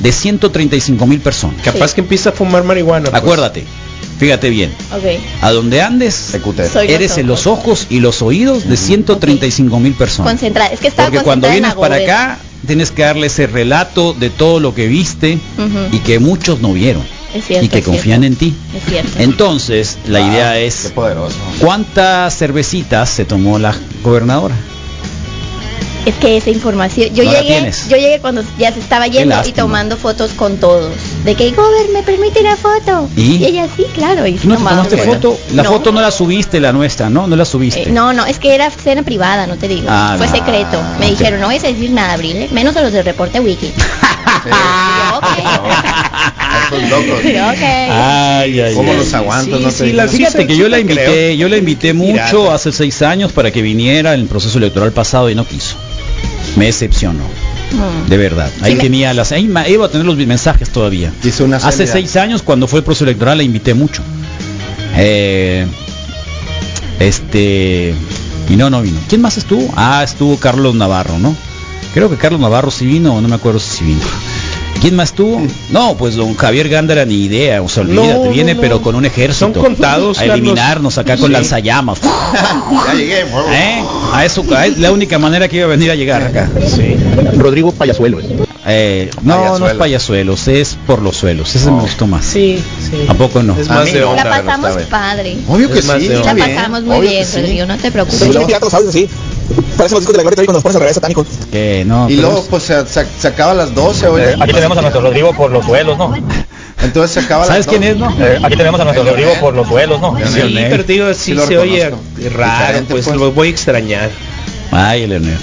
de 135 mil personas. Capaz Sí. que empieza a fumar marihuana. pues. Acuérdate, fíjate bien. Ok. A donde andes, eres los en los ojos y los oídos de 135 mil personas. Concentrada. Es que estaba Porque cuando vienes para acá, tienes que darle ese relato de todo lo que viste y que muchos no vieron Es cierto, y que confían cierto. en ti. Es cierto. Entonces, la Wow, idea Qué es poderoso. ¿cuántas cervecitas se tomó la gobernadora? Es que esa información, yo No llegué, yo llegué cuando ya se estaba yendo y tomando fotos con todos. De que Gober me permite una foto. ¿Y? ella sí, claro. Y ¿Tú no tomaste foto? La No. foto no la subiste, la nuestra, ¿no? No la subiste. Eh, no, no, es que era cena privada, no te digo. Ah, Fue no. secreto. Me dijeron, no vayas a decir nada, Abril, ¿eh? menos a los del reporte wiki. Locos. Ay, ay, ¿Cómo ay. los aguantas? Sí, no sí, la- fíjate que yo la invité, yo la invité mucho hace seis años para que viniera en el proceso electoral pasado y no quiso. Me decepcionó, Mm. de verdad. Ahí Sí, tenía las, ahí iba a tener los mensajes todavía. Una Hace seis años cuando fue el proceso electoral la invité mucho. Eh, este y no, no vino. ¿Quién más estuvo? Ah, estuvo Carlos Navarro, ¿no? Creo que Carlos Navarro sí vino, no me acuerdo si sí vino. ¿Quién más estuvo? No, pues don Javier Gándara ni idea, o sea, olvídate, no, viene no. pero con un ejército. Son contados, A Carlos. eliminarnos acá con Sí. lanzallamas. Ya llegué, por favor. ¿Eh? A eso, a- es la única manera que iba a venir a llegar acá. Rodrigo Payasuelo. Eh, no, no es Payasuelos. payasuelos, es por los suelos. Ese me gustó más. Sí, sí. ¿A poco no? Es más de onda. La pasamos padre. Obvio que sí. Sí, la pasamos muy Obvio bien, sí. Rodrigo, no te preocupes. Sí, así. Parecen los discos de la gloria cuando nos pones a revés satánicos. Que no. Y pero- luego pues se, se- se acaba a las 12, oye. Aquí tenemos a nuestro Rodrigo por los suelos, ¿no? Entonces se acaba ¿Sabes quién es, no? Eh, aquí tenemos a nuestro Rodrigo por los suelos, ¿no? Sí, pero te digo, sí, Sí se oye raro, Diferente, pues, pues. lo voy a extrañar. Ay, Leonel.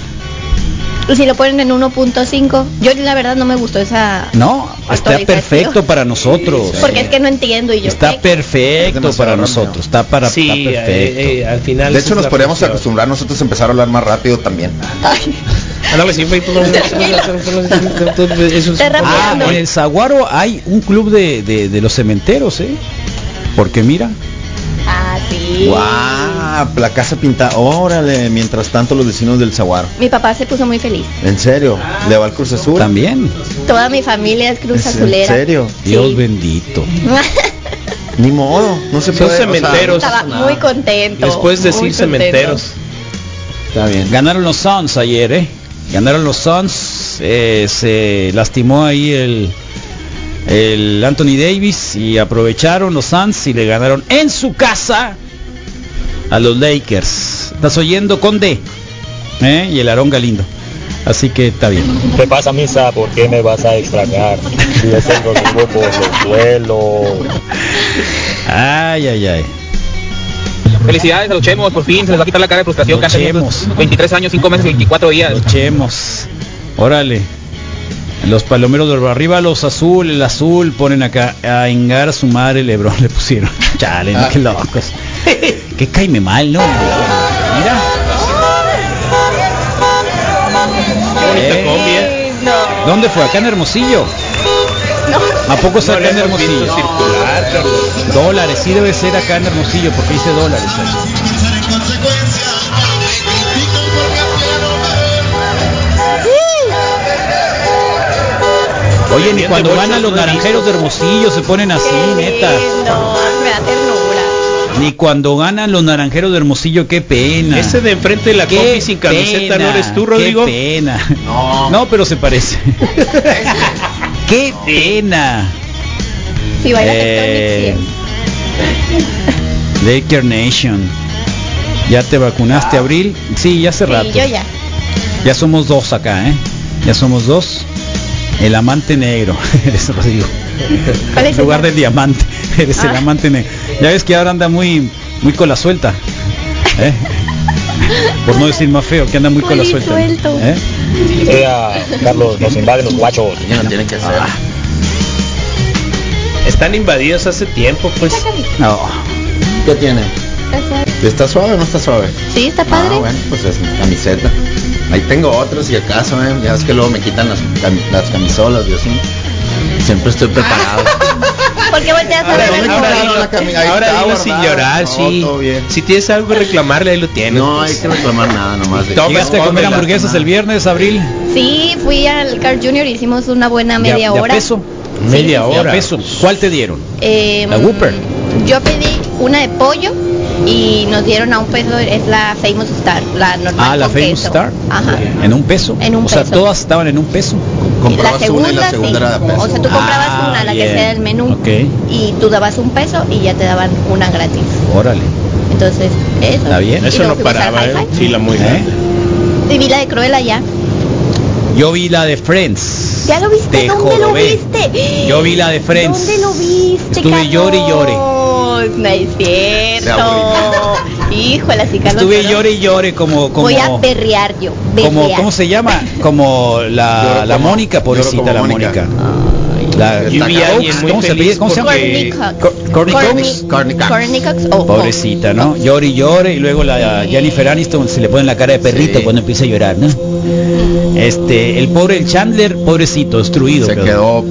Si lo ponen en 1.5, yo la verdad no me gustó esa... No, está perfecto para nosotros. Porque es que no entiendo y yo... Está perfecto para rápido. nosotros. Está para Sí, está perfecto. eh, eh, al final. De hecho nos podríamos función. acostumbrar nosotros a empezar a hablar más rápido también. Ándale, sí, fue- Eso es- Te Ah, en el Zaguaro hay un club de, de, de los cementeros, ¿eh? Porque mira, Ah, sí. ¡Guau! La casa pintada. Órale, mientras tanto los vecinos del Zaguaro. Mi papá se puso muy feliz. ¿En serio? ¿Le va al Cruz Azul? también. Toda mi familia es cruz ¿Es- azulera. ¿En serio? Dios bendito. Ni modo, no se Son puede. o sea, cementeros. Estaba muy contento. Puedes muy decir contento. cementeros. está bien. Ganaron los Suns ayer, ¿eh? Ganaron los Suns. eh, se lastimó ahí el, el Anthony Davis y aprovecharon los Suns y le ganaron en su casa a los Lakers. ¿Estás oyendo, Conde? ¿Eh? Y el Aarón Galindo. Así que está bien. ¿Qué pasa, Misa? ¿Por qué me vas a extrañar? Si es el Rodrigo por los suelos. Ay, ay, ay. Felicidades a los chemos, por fin se les va a quitar la cara de frustración Los que han tenido chemos. estos 23 años, 5 meses, 24 días. Los chemos. Órale. Los palomeros de arriba, los azul, el azul, ponen acá a engar a su madre Lebron le pusieron. Chale, Ah. qué locos. que caime mal, ¿no? Mira. Eh, ¿Dónde fue? Acá en Hermosillo. ¿A poco es No acá en Hermosillo? circular. Dólares, sí debe ser acá en Hermosillo porque dice dólares. ahí. Oye, ni cuando ganan bolsas, los naranjeros de Hermosillo se ponen así, neta. No, me da ternura. Ni cuando ganan los naranjeros de Hermosillo, qué pena. Ese de enfrente de la Qué combi sin camiseta pena, no eres tú, Rodrigo. Qué pena. No. No, pero se parece. qué pena. Si baila Eh, Laker Nation. ¿Ya te vacunaste, Abril? Sí, ya hace sí. rato. Yo ya. Ya somos dos acá, ¿eh? Ya somos dos. El amante negro, eres Rodrigo. ¿Cuál es En lugar del diamante, eres el Ah. amante negro. Ya ves que ahora anda muy muy cola suelta. ¿eh? Por no decir más feo, que anda muy cola suelta. ¿Eh? Carlos, nos invaden los guachos. Ya no tienen que hacer. Ah. Están invadidos hace tiempo, pues. No. ¿Qué tiene? ¿Está suave o no está suave? Sí, está Ah, padre. bueno, pues es mi camiseta. Ahí tengo otros si acaso, ¿eh? Ya es que luego me quitan las, cam- las camisolas, yo sí. Siempre estoy preparado. ¿Por qué volteas a ver el Ahora dilo, sin llorar, No, sí. Si tienes algo que reclamarle, ahí lo tienes. No hay pues. que reclamar nada nomás. De Toma, ¿Llegaste a comer hamburguesas el viernes, Abril? Sí, fui al Carl Jr. y hicimos una buena media ¿De a- de a hora. peso? Media ¿De a hora. peso? ¿Cuál te dieron? Eh, La Whopper. Yo pedí una de pollo y nos dieron a un peso, es la Famous Star, la normal. Ah, la con Famous queso. Star. Ajá. ¿En un peso? En un o sea, peso. todas estaban en un peso. La Comprabas segunda, una y la segunda sí. era de peso. O sea, tú comprabas Ah, una, la bien. que sea del menú, Ok. y tú dabas un peso y ya te daban una gratis. Órale. Entonces, eso. Está bien. Eso no paraba, ¿eh? Hi-Fi. Fila muy ¿Eh? grande. Y vi la de Cruella ya. Yo vi la de Friends. ¿Ya lo viste? Te ¿Dónde lo viste? Yo vi la de Friends. ¿Dónde lo viste? Estuve llore y llore. No es cierto. Híjole, así Carlos. Estuve llore y llore como como Voy a perrear yo. como berrear. ¿cómo se llama? Como la, la Mónica, pobrecita la Mónica. Mónica. La ¿Cómo se apellida? ¿Cómo se llama? porque- Corny Corny Cox. Cox. Corny Cox. Corny Cox. Pobrecita, ¿no? Llore y llore y luego la Jennifer Aniston se le pone la cara de perrito cuando empieza a llorar, ¿no? Este, el pobre el Chandler, pobrecito, destruido. Se quedó. quedó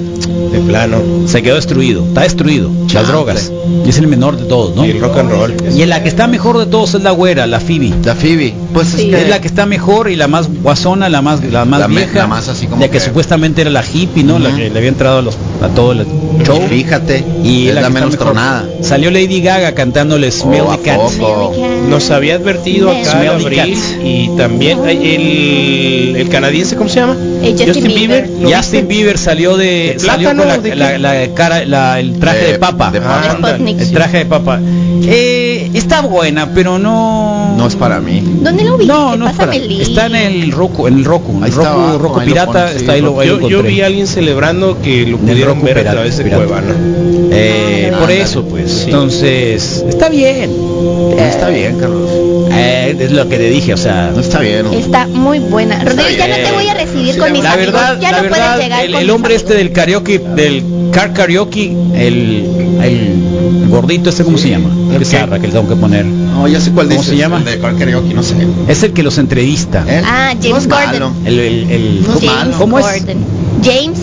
De plano. Se quedó destruido, está destruido. Las drogas. Y es el menor de todos, ¿no? Y el rock and roll. Y en la que está mejor de todos es la güera, la Phoebe. la Phoebe. Pues Sí. es que Es la que está mejor y la más guasona, la más la más La me- vieja, la más así como la que, que- supuestamente era la hippie, ¿no? La que le había entrado a, los, a todo el show. Y fíjate, Y es la, está menos mejor. tronada. Salió Lady Gaga cantándole Smell Oh, ¿a the Cat. poco? Nos había advertido acá the abril cat. y también el, el canadiense, ¿cómo se llama? Eh, Justin Bieber. ¿lo Justin? Bieber salió de, ¿De salió plátano? con ¿De la, la- la cara, la- el traje de, De- papa. de papa. Ah. El traje de papa. Eh, está buena, pero no. No es para mí. ¿Dónde lo viste? No, no es para- link. Está en el Roku, en el Roku, Ahí el Roku, Roku ahí lo Pirata, pones, sí, está ahí lo, ahí lo Yo, yo encontré. vi a alguien celebrando que lo En pudieron ver a través de. Cuevana. Eh, Ah, por eso, pues. Sí. Entonces, está bien. No está bien, Carlos. Eh, es lo que te dije, o sea. No está bien. ¿no? Está muy buena. Rodríguez, ya no te voy a recibir Sí, con mis La amigos. verdad, ya la no verdad, puedes llegar el, con el hombre este del karaoke, del car karaoke, el, el gordito este, ¿cómo se llama? Qué zarra que le tengo que poner. No, ya sé cuál ¿Cómo dices, se llama? De karaoke, no sé. Es el que los entrevista. ¿Eh? Ah, No James es Corden. malo. El, el, el- No ¿cómo, malo. cómo es? James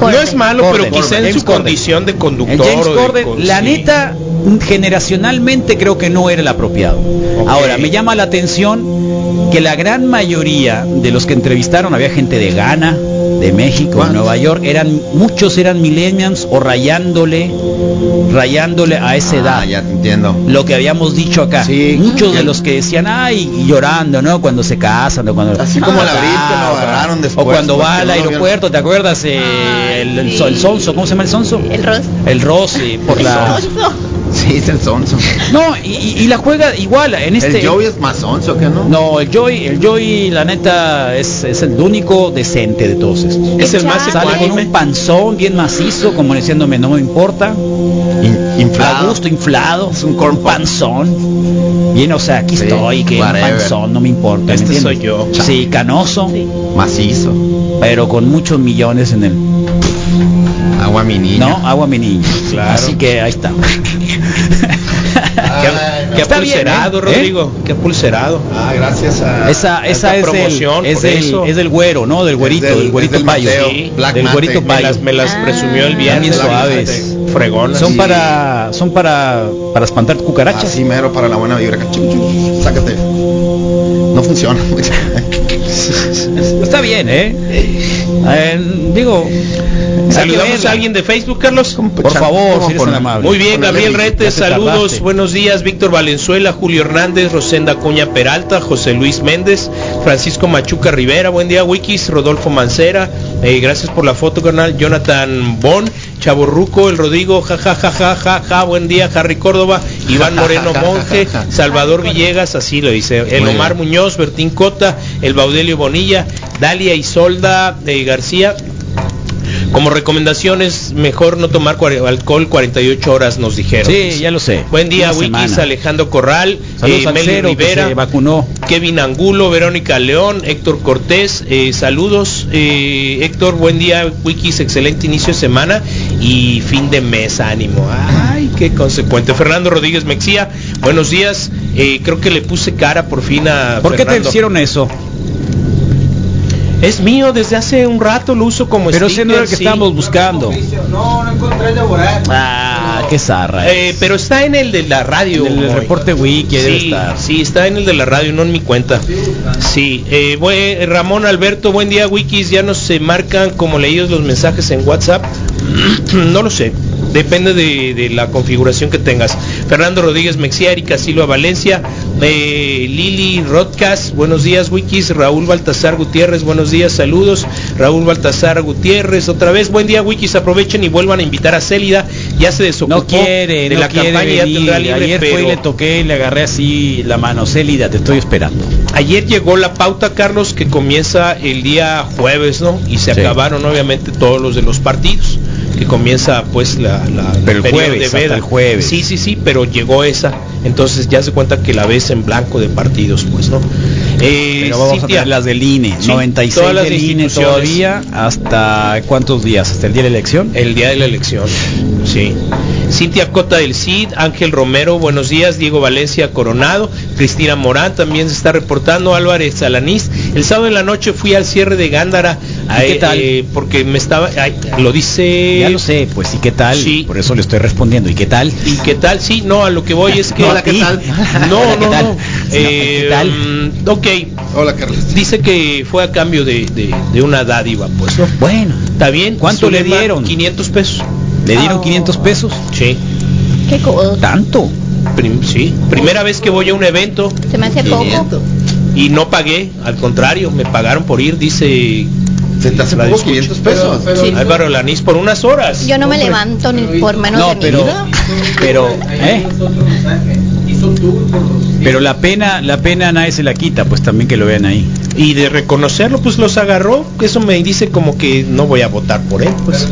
No es malo, Corden, pero quizá en James su Corden. condición de conductor. El James o de Corden, con- la sí. neta, generacionalmente creo que no era el apropiado. Ahora, me llama la atención que la gran mayoría de los que entrevistaron, había gente de Ghana, de México, de. Nueva York, eran muchos eran millennials o rayándole, rayándole a esa edad. Ah, ya te entiendo. Lo que habíamos dicho acá, Sí. muchos de los que decían, ay, llorando, ¿no? Cuando se casan o cuando Así como la Ah, O cuando va al no aeropuerto, ¿te acuerdas? Eh, Ay, el, el, sí. so- el sonso, ¿cómo se llama el sonso? El Ross. El Rossi, por la... Sí, es el sonso. No, y, la juega igual en este... El Joey es más sonso, ¿qué no? No, el Joy, el Joy, la neta, es, es el único decente de todos estos. Es el más Sale con un panzón bien macizo, como diciéndome, no me importa. In- A inflado. gusto, inflado. Es un corn panzón. Bien, o sea, aquí Sí, estoy, que un whatever. panzón, no me importa. ¿me Este soy yo. Sí, canoso, Macizo. pero con muchos millones en el... Agua mi niña. No, agua mi niño. Claro. Así que ahí está. Qué, qué Está bien, pulserado, ¿eh? Rodrigo. Qué pulserado. Ah, gracias a... Esa, esa es, promoción, del, es, eso. es del güero, ¿no? Del güerito, del- del, güerito del payo. Mateo, Sí, Black del Mate. güerito Me payo. las, me las Ah. presumió el viernes. Suaves. Fregonas. Son Sí. para son para para espantar cucarachas. Así mero para la buena vibra. Sácate. No funciona. Está bien, ¿eh? Eh, digo, Saludamos a alguien de Facebook, Carlos. Por favor, si eres tan amable. Muy bien, Gabriel Rete, saludos, buenos días, Víctor Valenzuela, Julio Hernández, Rosenda Cuña Peralta, José Luis Méndez, Francisco Machuca Rivera, buen día, Wikis, Rodolfo Mancera, eh, gracias por la foto, carnal, Jonathan Bon, Chavo Ruco, el Rodrigo, ja, ja, ja, ja, ja, ja, buen día, Harry Córdoba, Iván Moreno Monje, Salvador Villegas, así lo dice, el Omar Muñoz, Bertín Cota, el Baudelio Bonilla, Dalia Isolda eh, García, como recomendaciones, mejor no tomar alcohol 48 horas, nos dijeron. Sí, ya lo sé. Buen día, Wikis. Alejandro Corral, eh, Meli que Rivera, se vacunó. Kevin Angulo, Verónica León, Héctor Cortés, eh, saludos. eh, Héctor, buen día, Wikis, excelente inicio de semana y fin de mes, ánimo. Ay, qué consecuente. Fernando Rodríguez Mexía, buenos días. eh, creo que le puse cara por fin a ¿Por qué te hicieron eso? Es mío desde hace un rato, lo uso como Pero ese sticker, no era el que sí. estábamos buscando. No, no encontré el de Borat. Ah, qué zarra. Eh, pero está en el de la radio. En el reporte wiki debe sí, estar. Sí, está en el de la radio, no en mi cuenta. Sí, eh, Ramón Alberto, buen día, Wikis. Ya no se marcan como leídos los mensajes en WhatsApp. no lo sé. Depende de, de la configuración que tengas. Fernando Rodríguez Mexía, Erika Silva Valencia, eh, Lili Rodcas, buenos días, Wikis. Raúl Baltasar Gutiérrez, buenos días, saludos. Raúl Baltasar Gutiérrez, otra vez, buen día Wikis, aprovechen y vuelvan a invitar a Célida, ya se desocupó No quiere, de no la quiere campaña, ya venir. libre, Ayer fue y pero- le toqué y le agarré así la mano. Célida, te estoy esperando. Ayer llegó la pauta, Carlos, que comienza el día jueves, ¿no? Y se Sí. acabaron obviamente todos los de los partidos, que comienza pues la, la Pero el jueves, veda. el jueves. Sí, sí, sí, pero llegó esa. Entonces ya se cuenta que la ves en blanco de partidos, pues, ¿no? Eh, Pero vamos a tener las del INE. Sí, 96 todas las del INE todavía. ¿Hasta cuántos días? ¿Hasta el día de la elección? El día de la elección, sí. Cintia Cota del CID, Ángel Romero, buenos días, Diego Valencia Coronado, Cristina Morán también se está reportando, Álvarez Alanís. El sábado en la noche fui al cierre de Gándara, ¿Y qué eh, tal? eh, porque me estaba, ay, lo dice... Ya lo sé, pues ¿y qué tal? Sí. Por eso le estoy respondiendo. ¿Y qué tal? ¿Y qué tal? Sí, no, a lo que voy es que... Hola, ¿qué tal? No, Hola, ¿qué no, tal? no. Eh, ¿qué tal? mm, ok. Hola, Carlos. Dice que fue a cambio de, de- de una dádiva, pues, ¿no? Bueno, ¿Está bien? ¿Cuánto le dieron? 500 pesos. ¿le dieron Oh. 500 pesos? Sí. Qué codo. ¿Tanto? Prim- sí. Primera vez que voy a un evento Se me hace poco. y no pagué, al contrario, me pagaron por ir, dice ¿Se te hace La poco discucho. 500 pesos? Sí. Álvaro Lanís por unas horas. Yo no me levanto ni por menos No, de mi pero, vida. pero, ¿eh? Pero la pena, la pena nadie se la quita, pues también que lo vean ahí. Y de reconocerlo, pues los agarró. Eso me dice como que no voy a votar por él. Pues.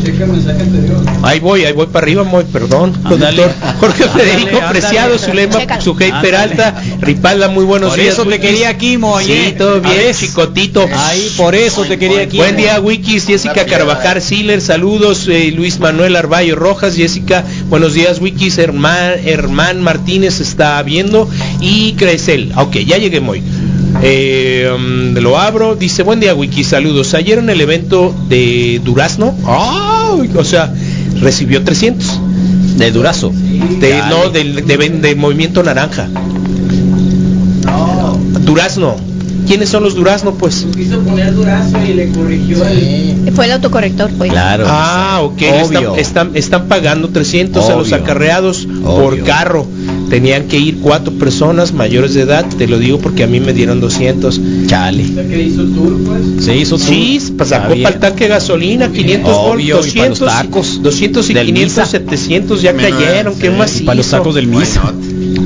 Ahí voy, ahí voy para arriba, muy perdón. Conductor Jorge Federico ándale. Preciado, Zulema, Chécalo. Sujei. Peralta, Ripalda, muy buenos Por días. eso te quería aquí, Mo, Sí, oye. todo bien, ver. chicotito. Ahí, por eso te quería aquí. Buen día, Wikis, Jessica Carvajal Siler, saludos, eh, Luis Manuel Arballo Rojas, Jessica, buenos días, Wikis, Herman, Herman Martínez está viendo y Crecel, ok, ya llegué muy. Eh, mm, lo abro, dice, buen día, Wikis, saludos. Ayer en el evento de Durazno, ¡ay! o sea, recibió 300. De Durazo. De, no, del de, de Movimiento Naranja. Durazno. ¿Quiénes son los Durazno, pues? Quiso poner durazo y le corrigió el... Fue el autocorrector, pues. Claro. Ah, ok. Están, están, están pagando 300 a los Obvio. acarreados por carro. Tenían que ir cuatro personas mayores de edad. Te lo digo porque a mí me dieron 200. Chale. hizo tour, pues. Se hizo Sí, tour. pues sacó para el tanque de gasolina, 500 Obvio, volts, y para los 200, tacos 200 y del 500, Misa. 700 ya Menos, cayeron. ¿Qué sí, más Y para los tacos del misa.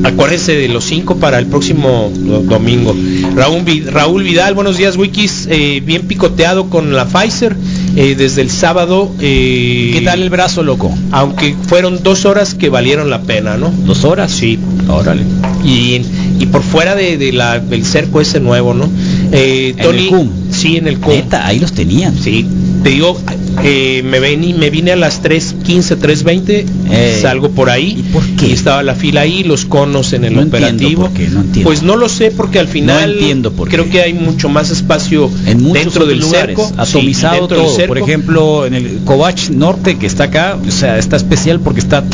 Acuérdense de los cinco para el próximo do- domingo. Raúl, Raúl Vidal, buenos días, Wikis. eh, bien picoteado con la Pfizer eh, desde el sábado. eh, ¿Qué tal el brazo, loco? Aunque fueron dos horas que valieron la pena, ¿no? ¿Dos horas? Sí. Órale. Y, y por fuera de, de la, del cerco ese nuevo, ¿no? Eh, ¿En el CUM? Sí, en el CUM. Neta, ahí los tenían. Sí, te digo, eh, me, vení, me vine a las 3.15, 3.20, Eh, salgo por ahí ¿y por qué? y estaba la fila ahí, los conos en el No entiendo operativo. por qué, no entiendo. Pues no lo sé porque al final entiendo por creo qué. que hay mucho más espacio En dentro del lugares, cerco, sí, atomizado dentro del todo. cerco. Por ejemplo, en el Covach Norte que está acá, o sea, está especial porque está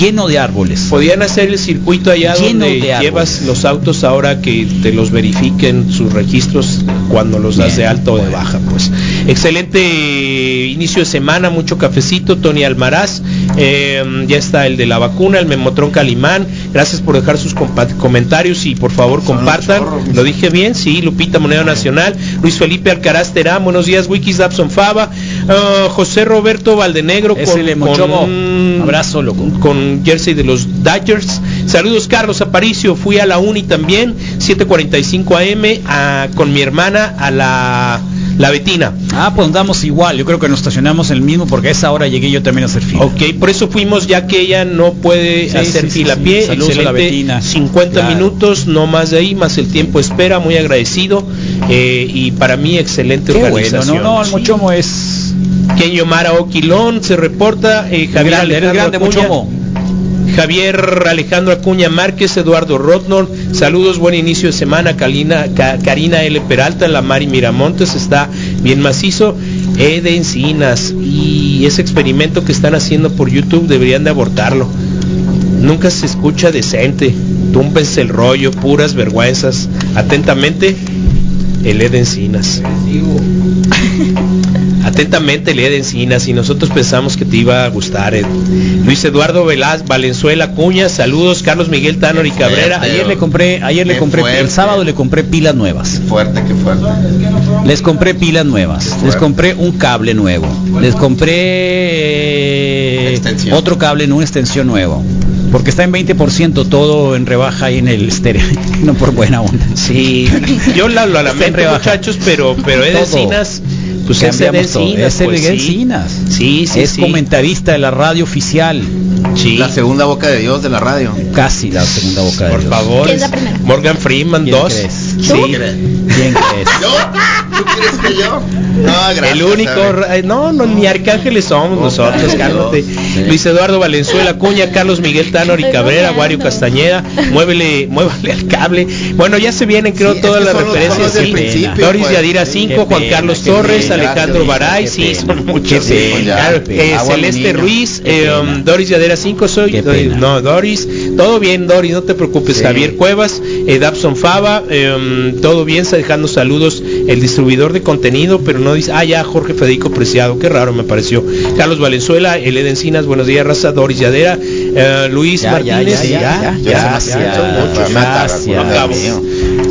lleno de árboles. Podían hacer el circuito allá Lleno donde de llevas los autos ahora que te los verifiquen sus registros cuando los das Bien, de alta o de baja, pues. Excelente inicio de semana, mucho cafecito, Tony Almaraz, eh, ya está el de la vacuna, el Memotron Calimán, gracias por dejar sus comentarios y por favor compartan, lo dije bien, sí, Lupita Moneda Nacional, Luis Felipe Alcaraz Terán, buenos días, Wikis Dabson Fava, ah, José Roberto Valdenegro con, un- Abrazo, loco. con jersey de los Dodgers. Saludos Carlos Aparicio, fui a la Uni también, 7:45 AM a- con mi hermana a la la Betina. Ah, pues andamos igual. Yo creo que nos estacionamos el mismo porque a esa hora llegué yo también a hacer fila. Ok, por eso fuimos ya que ella no puede Sí, hacer sí, sí, fila a sí. pie. Saludos a la Excelente, Betina. 50 Claro. minutos, no más de ahí, más el tiempo de espera, muy agradecido eh, y para mí excelente Qué bueno, organización. no, no, el. Mochomo es Kenyo Mara Oquilón se reporta, eh, Javier grande, eres grande, Acuña. Mochomo. Javier Alejandro Acuña Márquez, Eduardo Rotnor, saludos, buen inicio de semana, Karina, Ca- Karina L. Peralta, la Mari Miramontes está bien macizo, Ed Encinas y ese experimento que están haciendo por YouTube deberían de abortarlo. Nunca se escucha decente, túmpense el rollo, puras vergüenzas. Atentamente, el Ed Encinas. Atentamente, Lea de Encinas, y nosotros pensamos que te iba a gustar. eh. Luis Eduardo Velaz, Valenzuela Cuña, saludos, Carlos Miguel Tanor y Cabrera. Ayer le compré, ayer le compré, fuerte. el sábado le compré pilas nuevas. Fuerte, qué fuerte. Les compré pilas nuevas. Les compré un cable nuevo. Les compré eh, otro cable en una extensión nuevo. Porque está en 20% todo en rebaja ahí en el estéreo. no por buena onda. Sí, yo la, lo lamento muchachos, pero pero Ed Todo. Encinas, pues es Es pues, sí. Encinas. Sí, sí, es sí. comentarista de la radio oficial. Sí. La segunda boca de Dios de la radio. Casi la segunda boca de Por Dios. favor. ¿Quién es la primera? Morgan Freeman ¿Quién 2. crees? Sí. ¿Quién crees? ¿Tú crees que yo? No, gracias. El único, eh, no, no, ni arcángeles somos nosotros, cálmate. Sí. Luis Eduardo Valenzuela, Cuña, Carlos Miguel Tanor y Cabrera. Wario Castañeda, muévele, muévale al cable. Bueno, ya se vienen, creo, Sí, es todas que las referencias. Doris pues. Yadira Sí, 5, qué Juan pena, Carlos Torres, pena, Alejandro Baray, sí, son muchos. Claro, eh, Celeste. Ruiz, eh, um, Doris Yadera 5, soy. Doris- no, Doris, todo bien, Doris, no te preocupes. Sí. Javier Cuevas, eh, Dabson Fava, eh, um, todo bien, está dejando saludos el distribuidor de contenido, pero no dice, ah, ya, Jorge Federico Preciado, qué raro me pareció. Carlos Valenzuela, Elena Encinas, buenos días, Raza, Doris Yadera, eh, Luis Ya, ya, Martínez, ya, ya.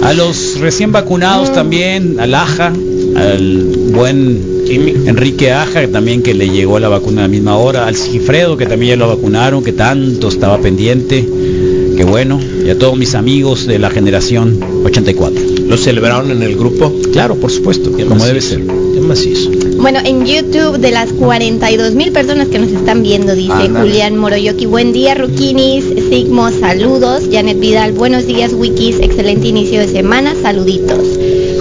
A los recién vacunados también, al Aja, al buen. Enrique Aja, que también que le llegó la vacuna a la misma hora, al Sigifredo, que también ya lo vacunaron, que tanto estaba pendiente, que bueno, y a todos mis amigos de la generación 84. ¿Lo celebraron en el grupo? Claro, por supuesto, Qué como debe ser. Qué macizo. Bueno, en YouTube de las 42 mil personas que nos están viendo, dice Ándale. Julián Moroyoki, buen día Ruquinis, Sigmo, saludos, Janet Vidal, buenos días Wikis, excelente inicio de semana, saluditos.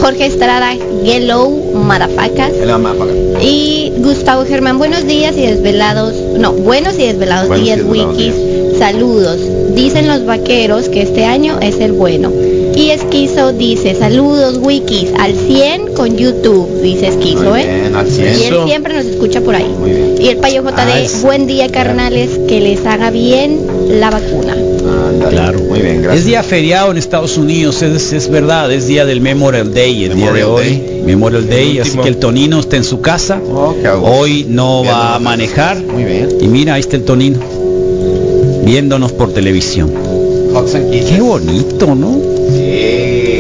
Jorge Estrada, Gellow, Marafacas. Apagar. Y Gustavo Germán, buenos días y desvelados, no, buenos y desvelados Buenos días desvelados Wikis, saludos. Dicen los vaqueros que este año es el bueno. Y Esquizo dice, saludos Wikis, al 100 con YouTube, dice Esquizo, Muy ¿eh? bien, al Y 100. él siempre nos escucha por ahí. Muy bien. Y el Payo JD, Ah, es- buen día carnales, que les haga bien la vacuna. Claro. Muy bien, gracias. Es día feriado en Estados Unidos, es, es verdad, es día del Memorial Day, el día de hoy. Day. Memorial Day, El así último. que el Tonino está en su casa. Oh. Hoy no va a manejar. Muy bien. Y mira, ahí está el Tonino. Viéndonos por televisión. Qué bonito, ¿no? Sí.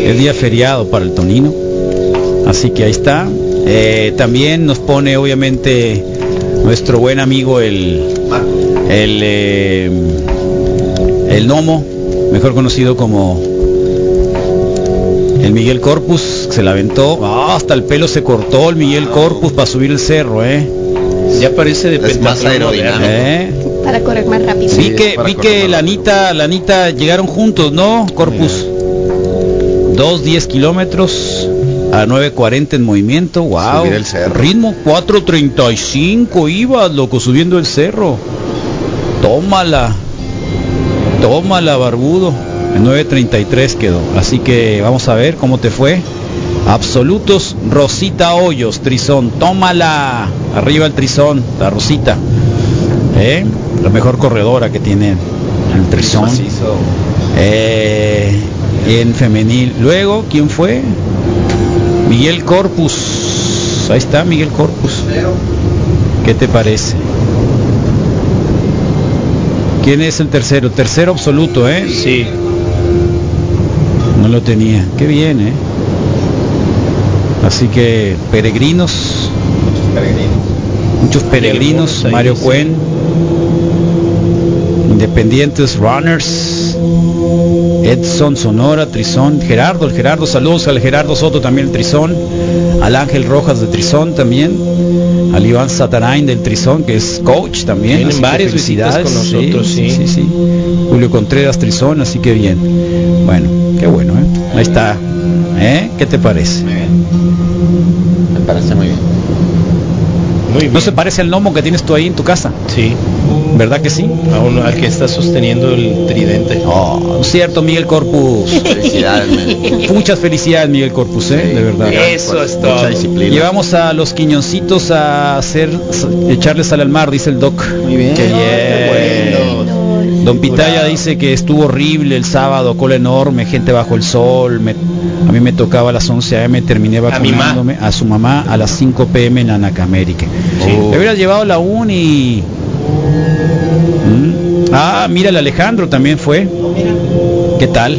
Es día feriado para el Tonino. Así que ahí está. Eh, también nos pone obviamente nuestro buen amigo el el eh, el Nomo, mejor conocido como el Miguel Corpus, que se la aventó. Ah, hasta el pelo se cortó el Miguel Corpus para subir el cerro, ¿eh? Ya parece de Es más pentatlón. ¿Eh? Para correr más rápido. vi que, vi que la. Anita, la Anita llegaron juntos, ¿no? Corpus. Dos 10 kilómetros a 9.40 en movimiento, wow. Subir el cerro. Ritmo 4.35 ibas, loco, subiendo el cerro. Tómala. Tómala, barbudo. En 9.33 quedó. Así que vamos a ver cómo te fue. Absolutos, Rosita Hoyos, Trizón. Tómala. Arriba el Trizón, la Rosita. ¿Eh? La mejor corredora que tiene el Trizón. Eh, en femenil. Luego, ¿quién fue? Miguel Corpus. Ahí está Miguel Corpus. ¿Qué te parece? ¿Quién es el tercero? Tercero absoluto, ¿eh? Sí. No lo tenía. Qué bien, ¿eh? Así que peregrinos, muchos peregrinos, algunos ahí, Mario sí. Cuen, Independientes Runners, Edson Sonora, Trizón, Gerardo, el Gerardo, saludos al Gerardo Soto también el Trizón, al Ángel Rojas de Trizón también, al Iván Satarain del Trizón, que es coach también. Tienen varias visitas con nosotros, sí. sí, sí. Julio Contreras Trizón, así que bien. Bueno, qué bueno, ¿eh? Ahí está. ¿Eh? ¿Qué te parece? Muy bien. Me parece muy bien. Muy bien. ¿No se parece al gnomo que tienes tú ahí en tu casa? Sí. ¿Verdad que sí? A uno, al que está sosteniendo el tridente. Oh, cierto, Miguel Corpus. Felicidades. Muchas felicidades, Miguel Corpus, ¿eh? de verdad. Eso es todo. Mucha disciplina. Llevamos a los quiñoncitos a hacer, echarle sal al mar, dice el doc. Muy bien. Qué Qué bien. Don Pitaya dice que estuvo horrible el sábado, cola enorme, gente bajo el sol. me- a mí me tocaba a las 11 am, terminé vacunándome a, su mamá a las 5 pm en la Nacamérica. Le hubiera llevado la uni. Mm. Ah, mira, el Alejandro también fue. ¿Qué tal?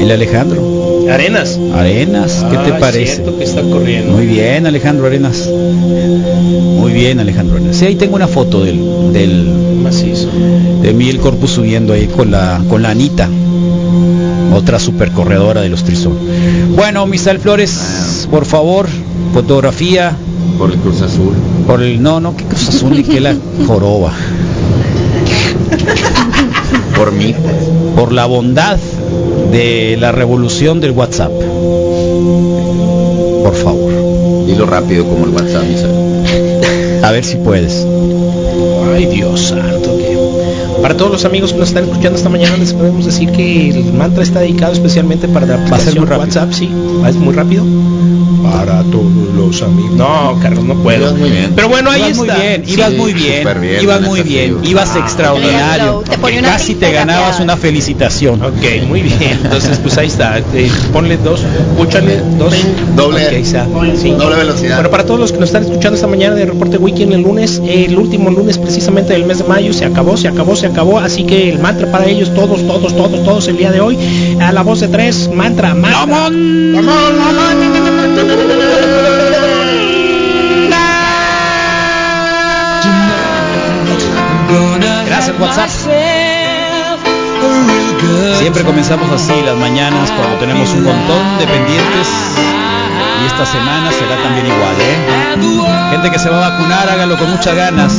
El Alejandro. Arenas. Arenas, ¿qué te Ah, parece? que está corriendo. Muy bien, Alejandro Arenas. Muy bien, Alejandro Arenas. Sí, ahí tengo una foto del. De Miguel Corpus subiendo ahí con la con la Anita, otra super corredora de los Trizón. Bueno, Misal Flores, por favor, fotografía Por el Cruz Azul. por el no, no, que Cruz Azul ni que la joroba. Por mí. Por la bondad de la revolución del WhatsApp. Por favor. Dilo rápido como el WhatsApp, Misael. A ver si puedes. Ay, Dios Para todos los amigos que nos están escuchando esta mañana, les podemos decir que el mantra está dedicado especialmente para la ser aplicación muy rápido. WhatsApp, sí. ¿Va? ¿Es muy rápido? Para todos los amigos. No, Carlos, no puedo. Ibas muy bien. Pero bueno, ahí ibas muy bien, Sí. ibas muy bien, ibas muy bien, ibas Ah, extraordinario. Te una Casi te ganabas cambiada. una felicitación. Ok, muy bien. Entonces, pues ahí está. Eh, ponle dos, púchale dos. Doble. Ok, ahí está. Sí. Doble velocidad. Bueno, para todos los que nos están escuchando esta mañana de Reporte Weekend el lunes, eh, el último lunes precisamente del mes de mayo, se acabó, se acabó, se acabó. Así que el mantra para ellos, todos, todos, todos, todos el día de hoy, a la voz de tres, mantra, mantra. Gracias WhatsApp. Siempre comenzamos así las mañanas cuando tenemos un montón de pendientes y esta semana será también igual, ¿eh? Gente que se va a vacunar, hágalo con muchas ganas.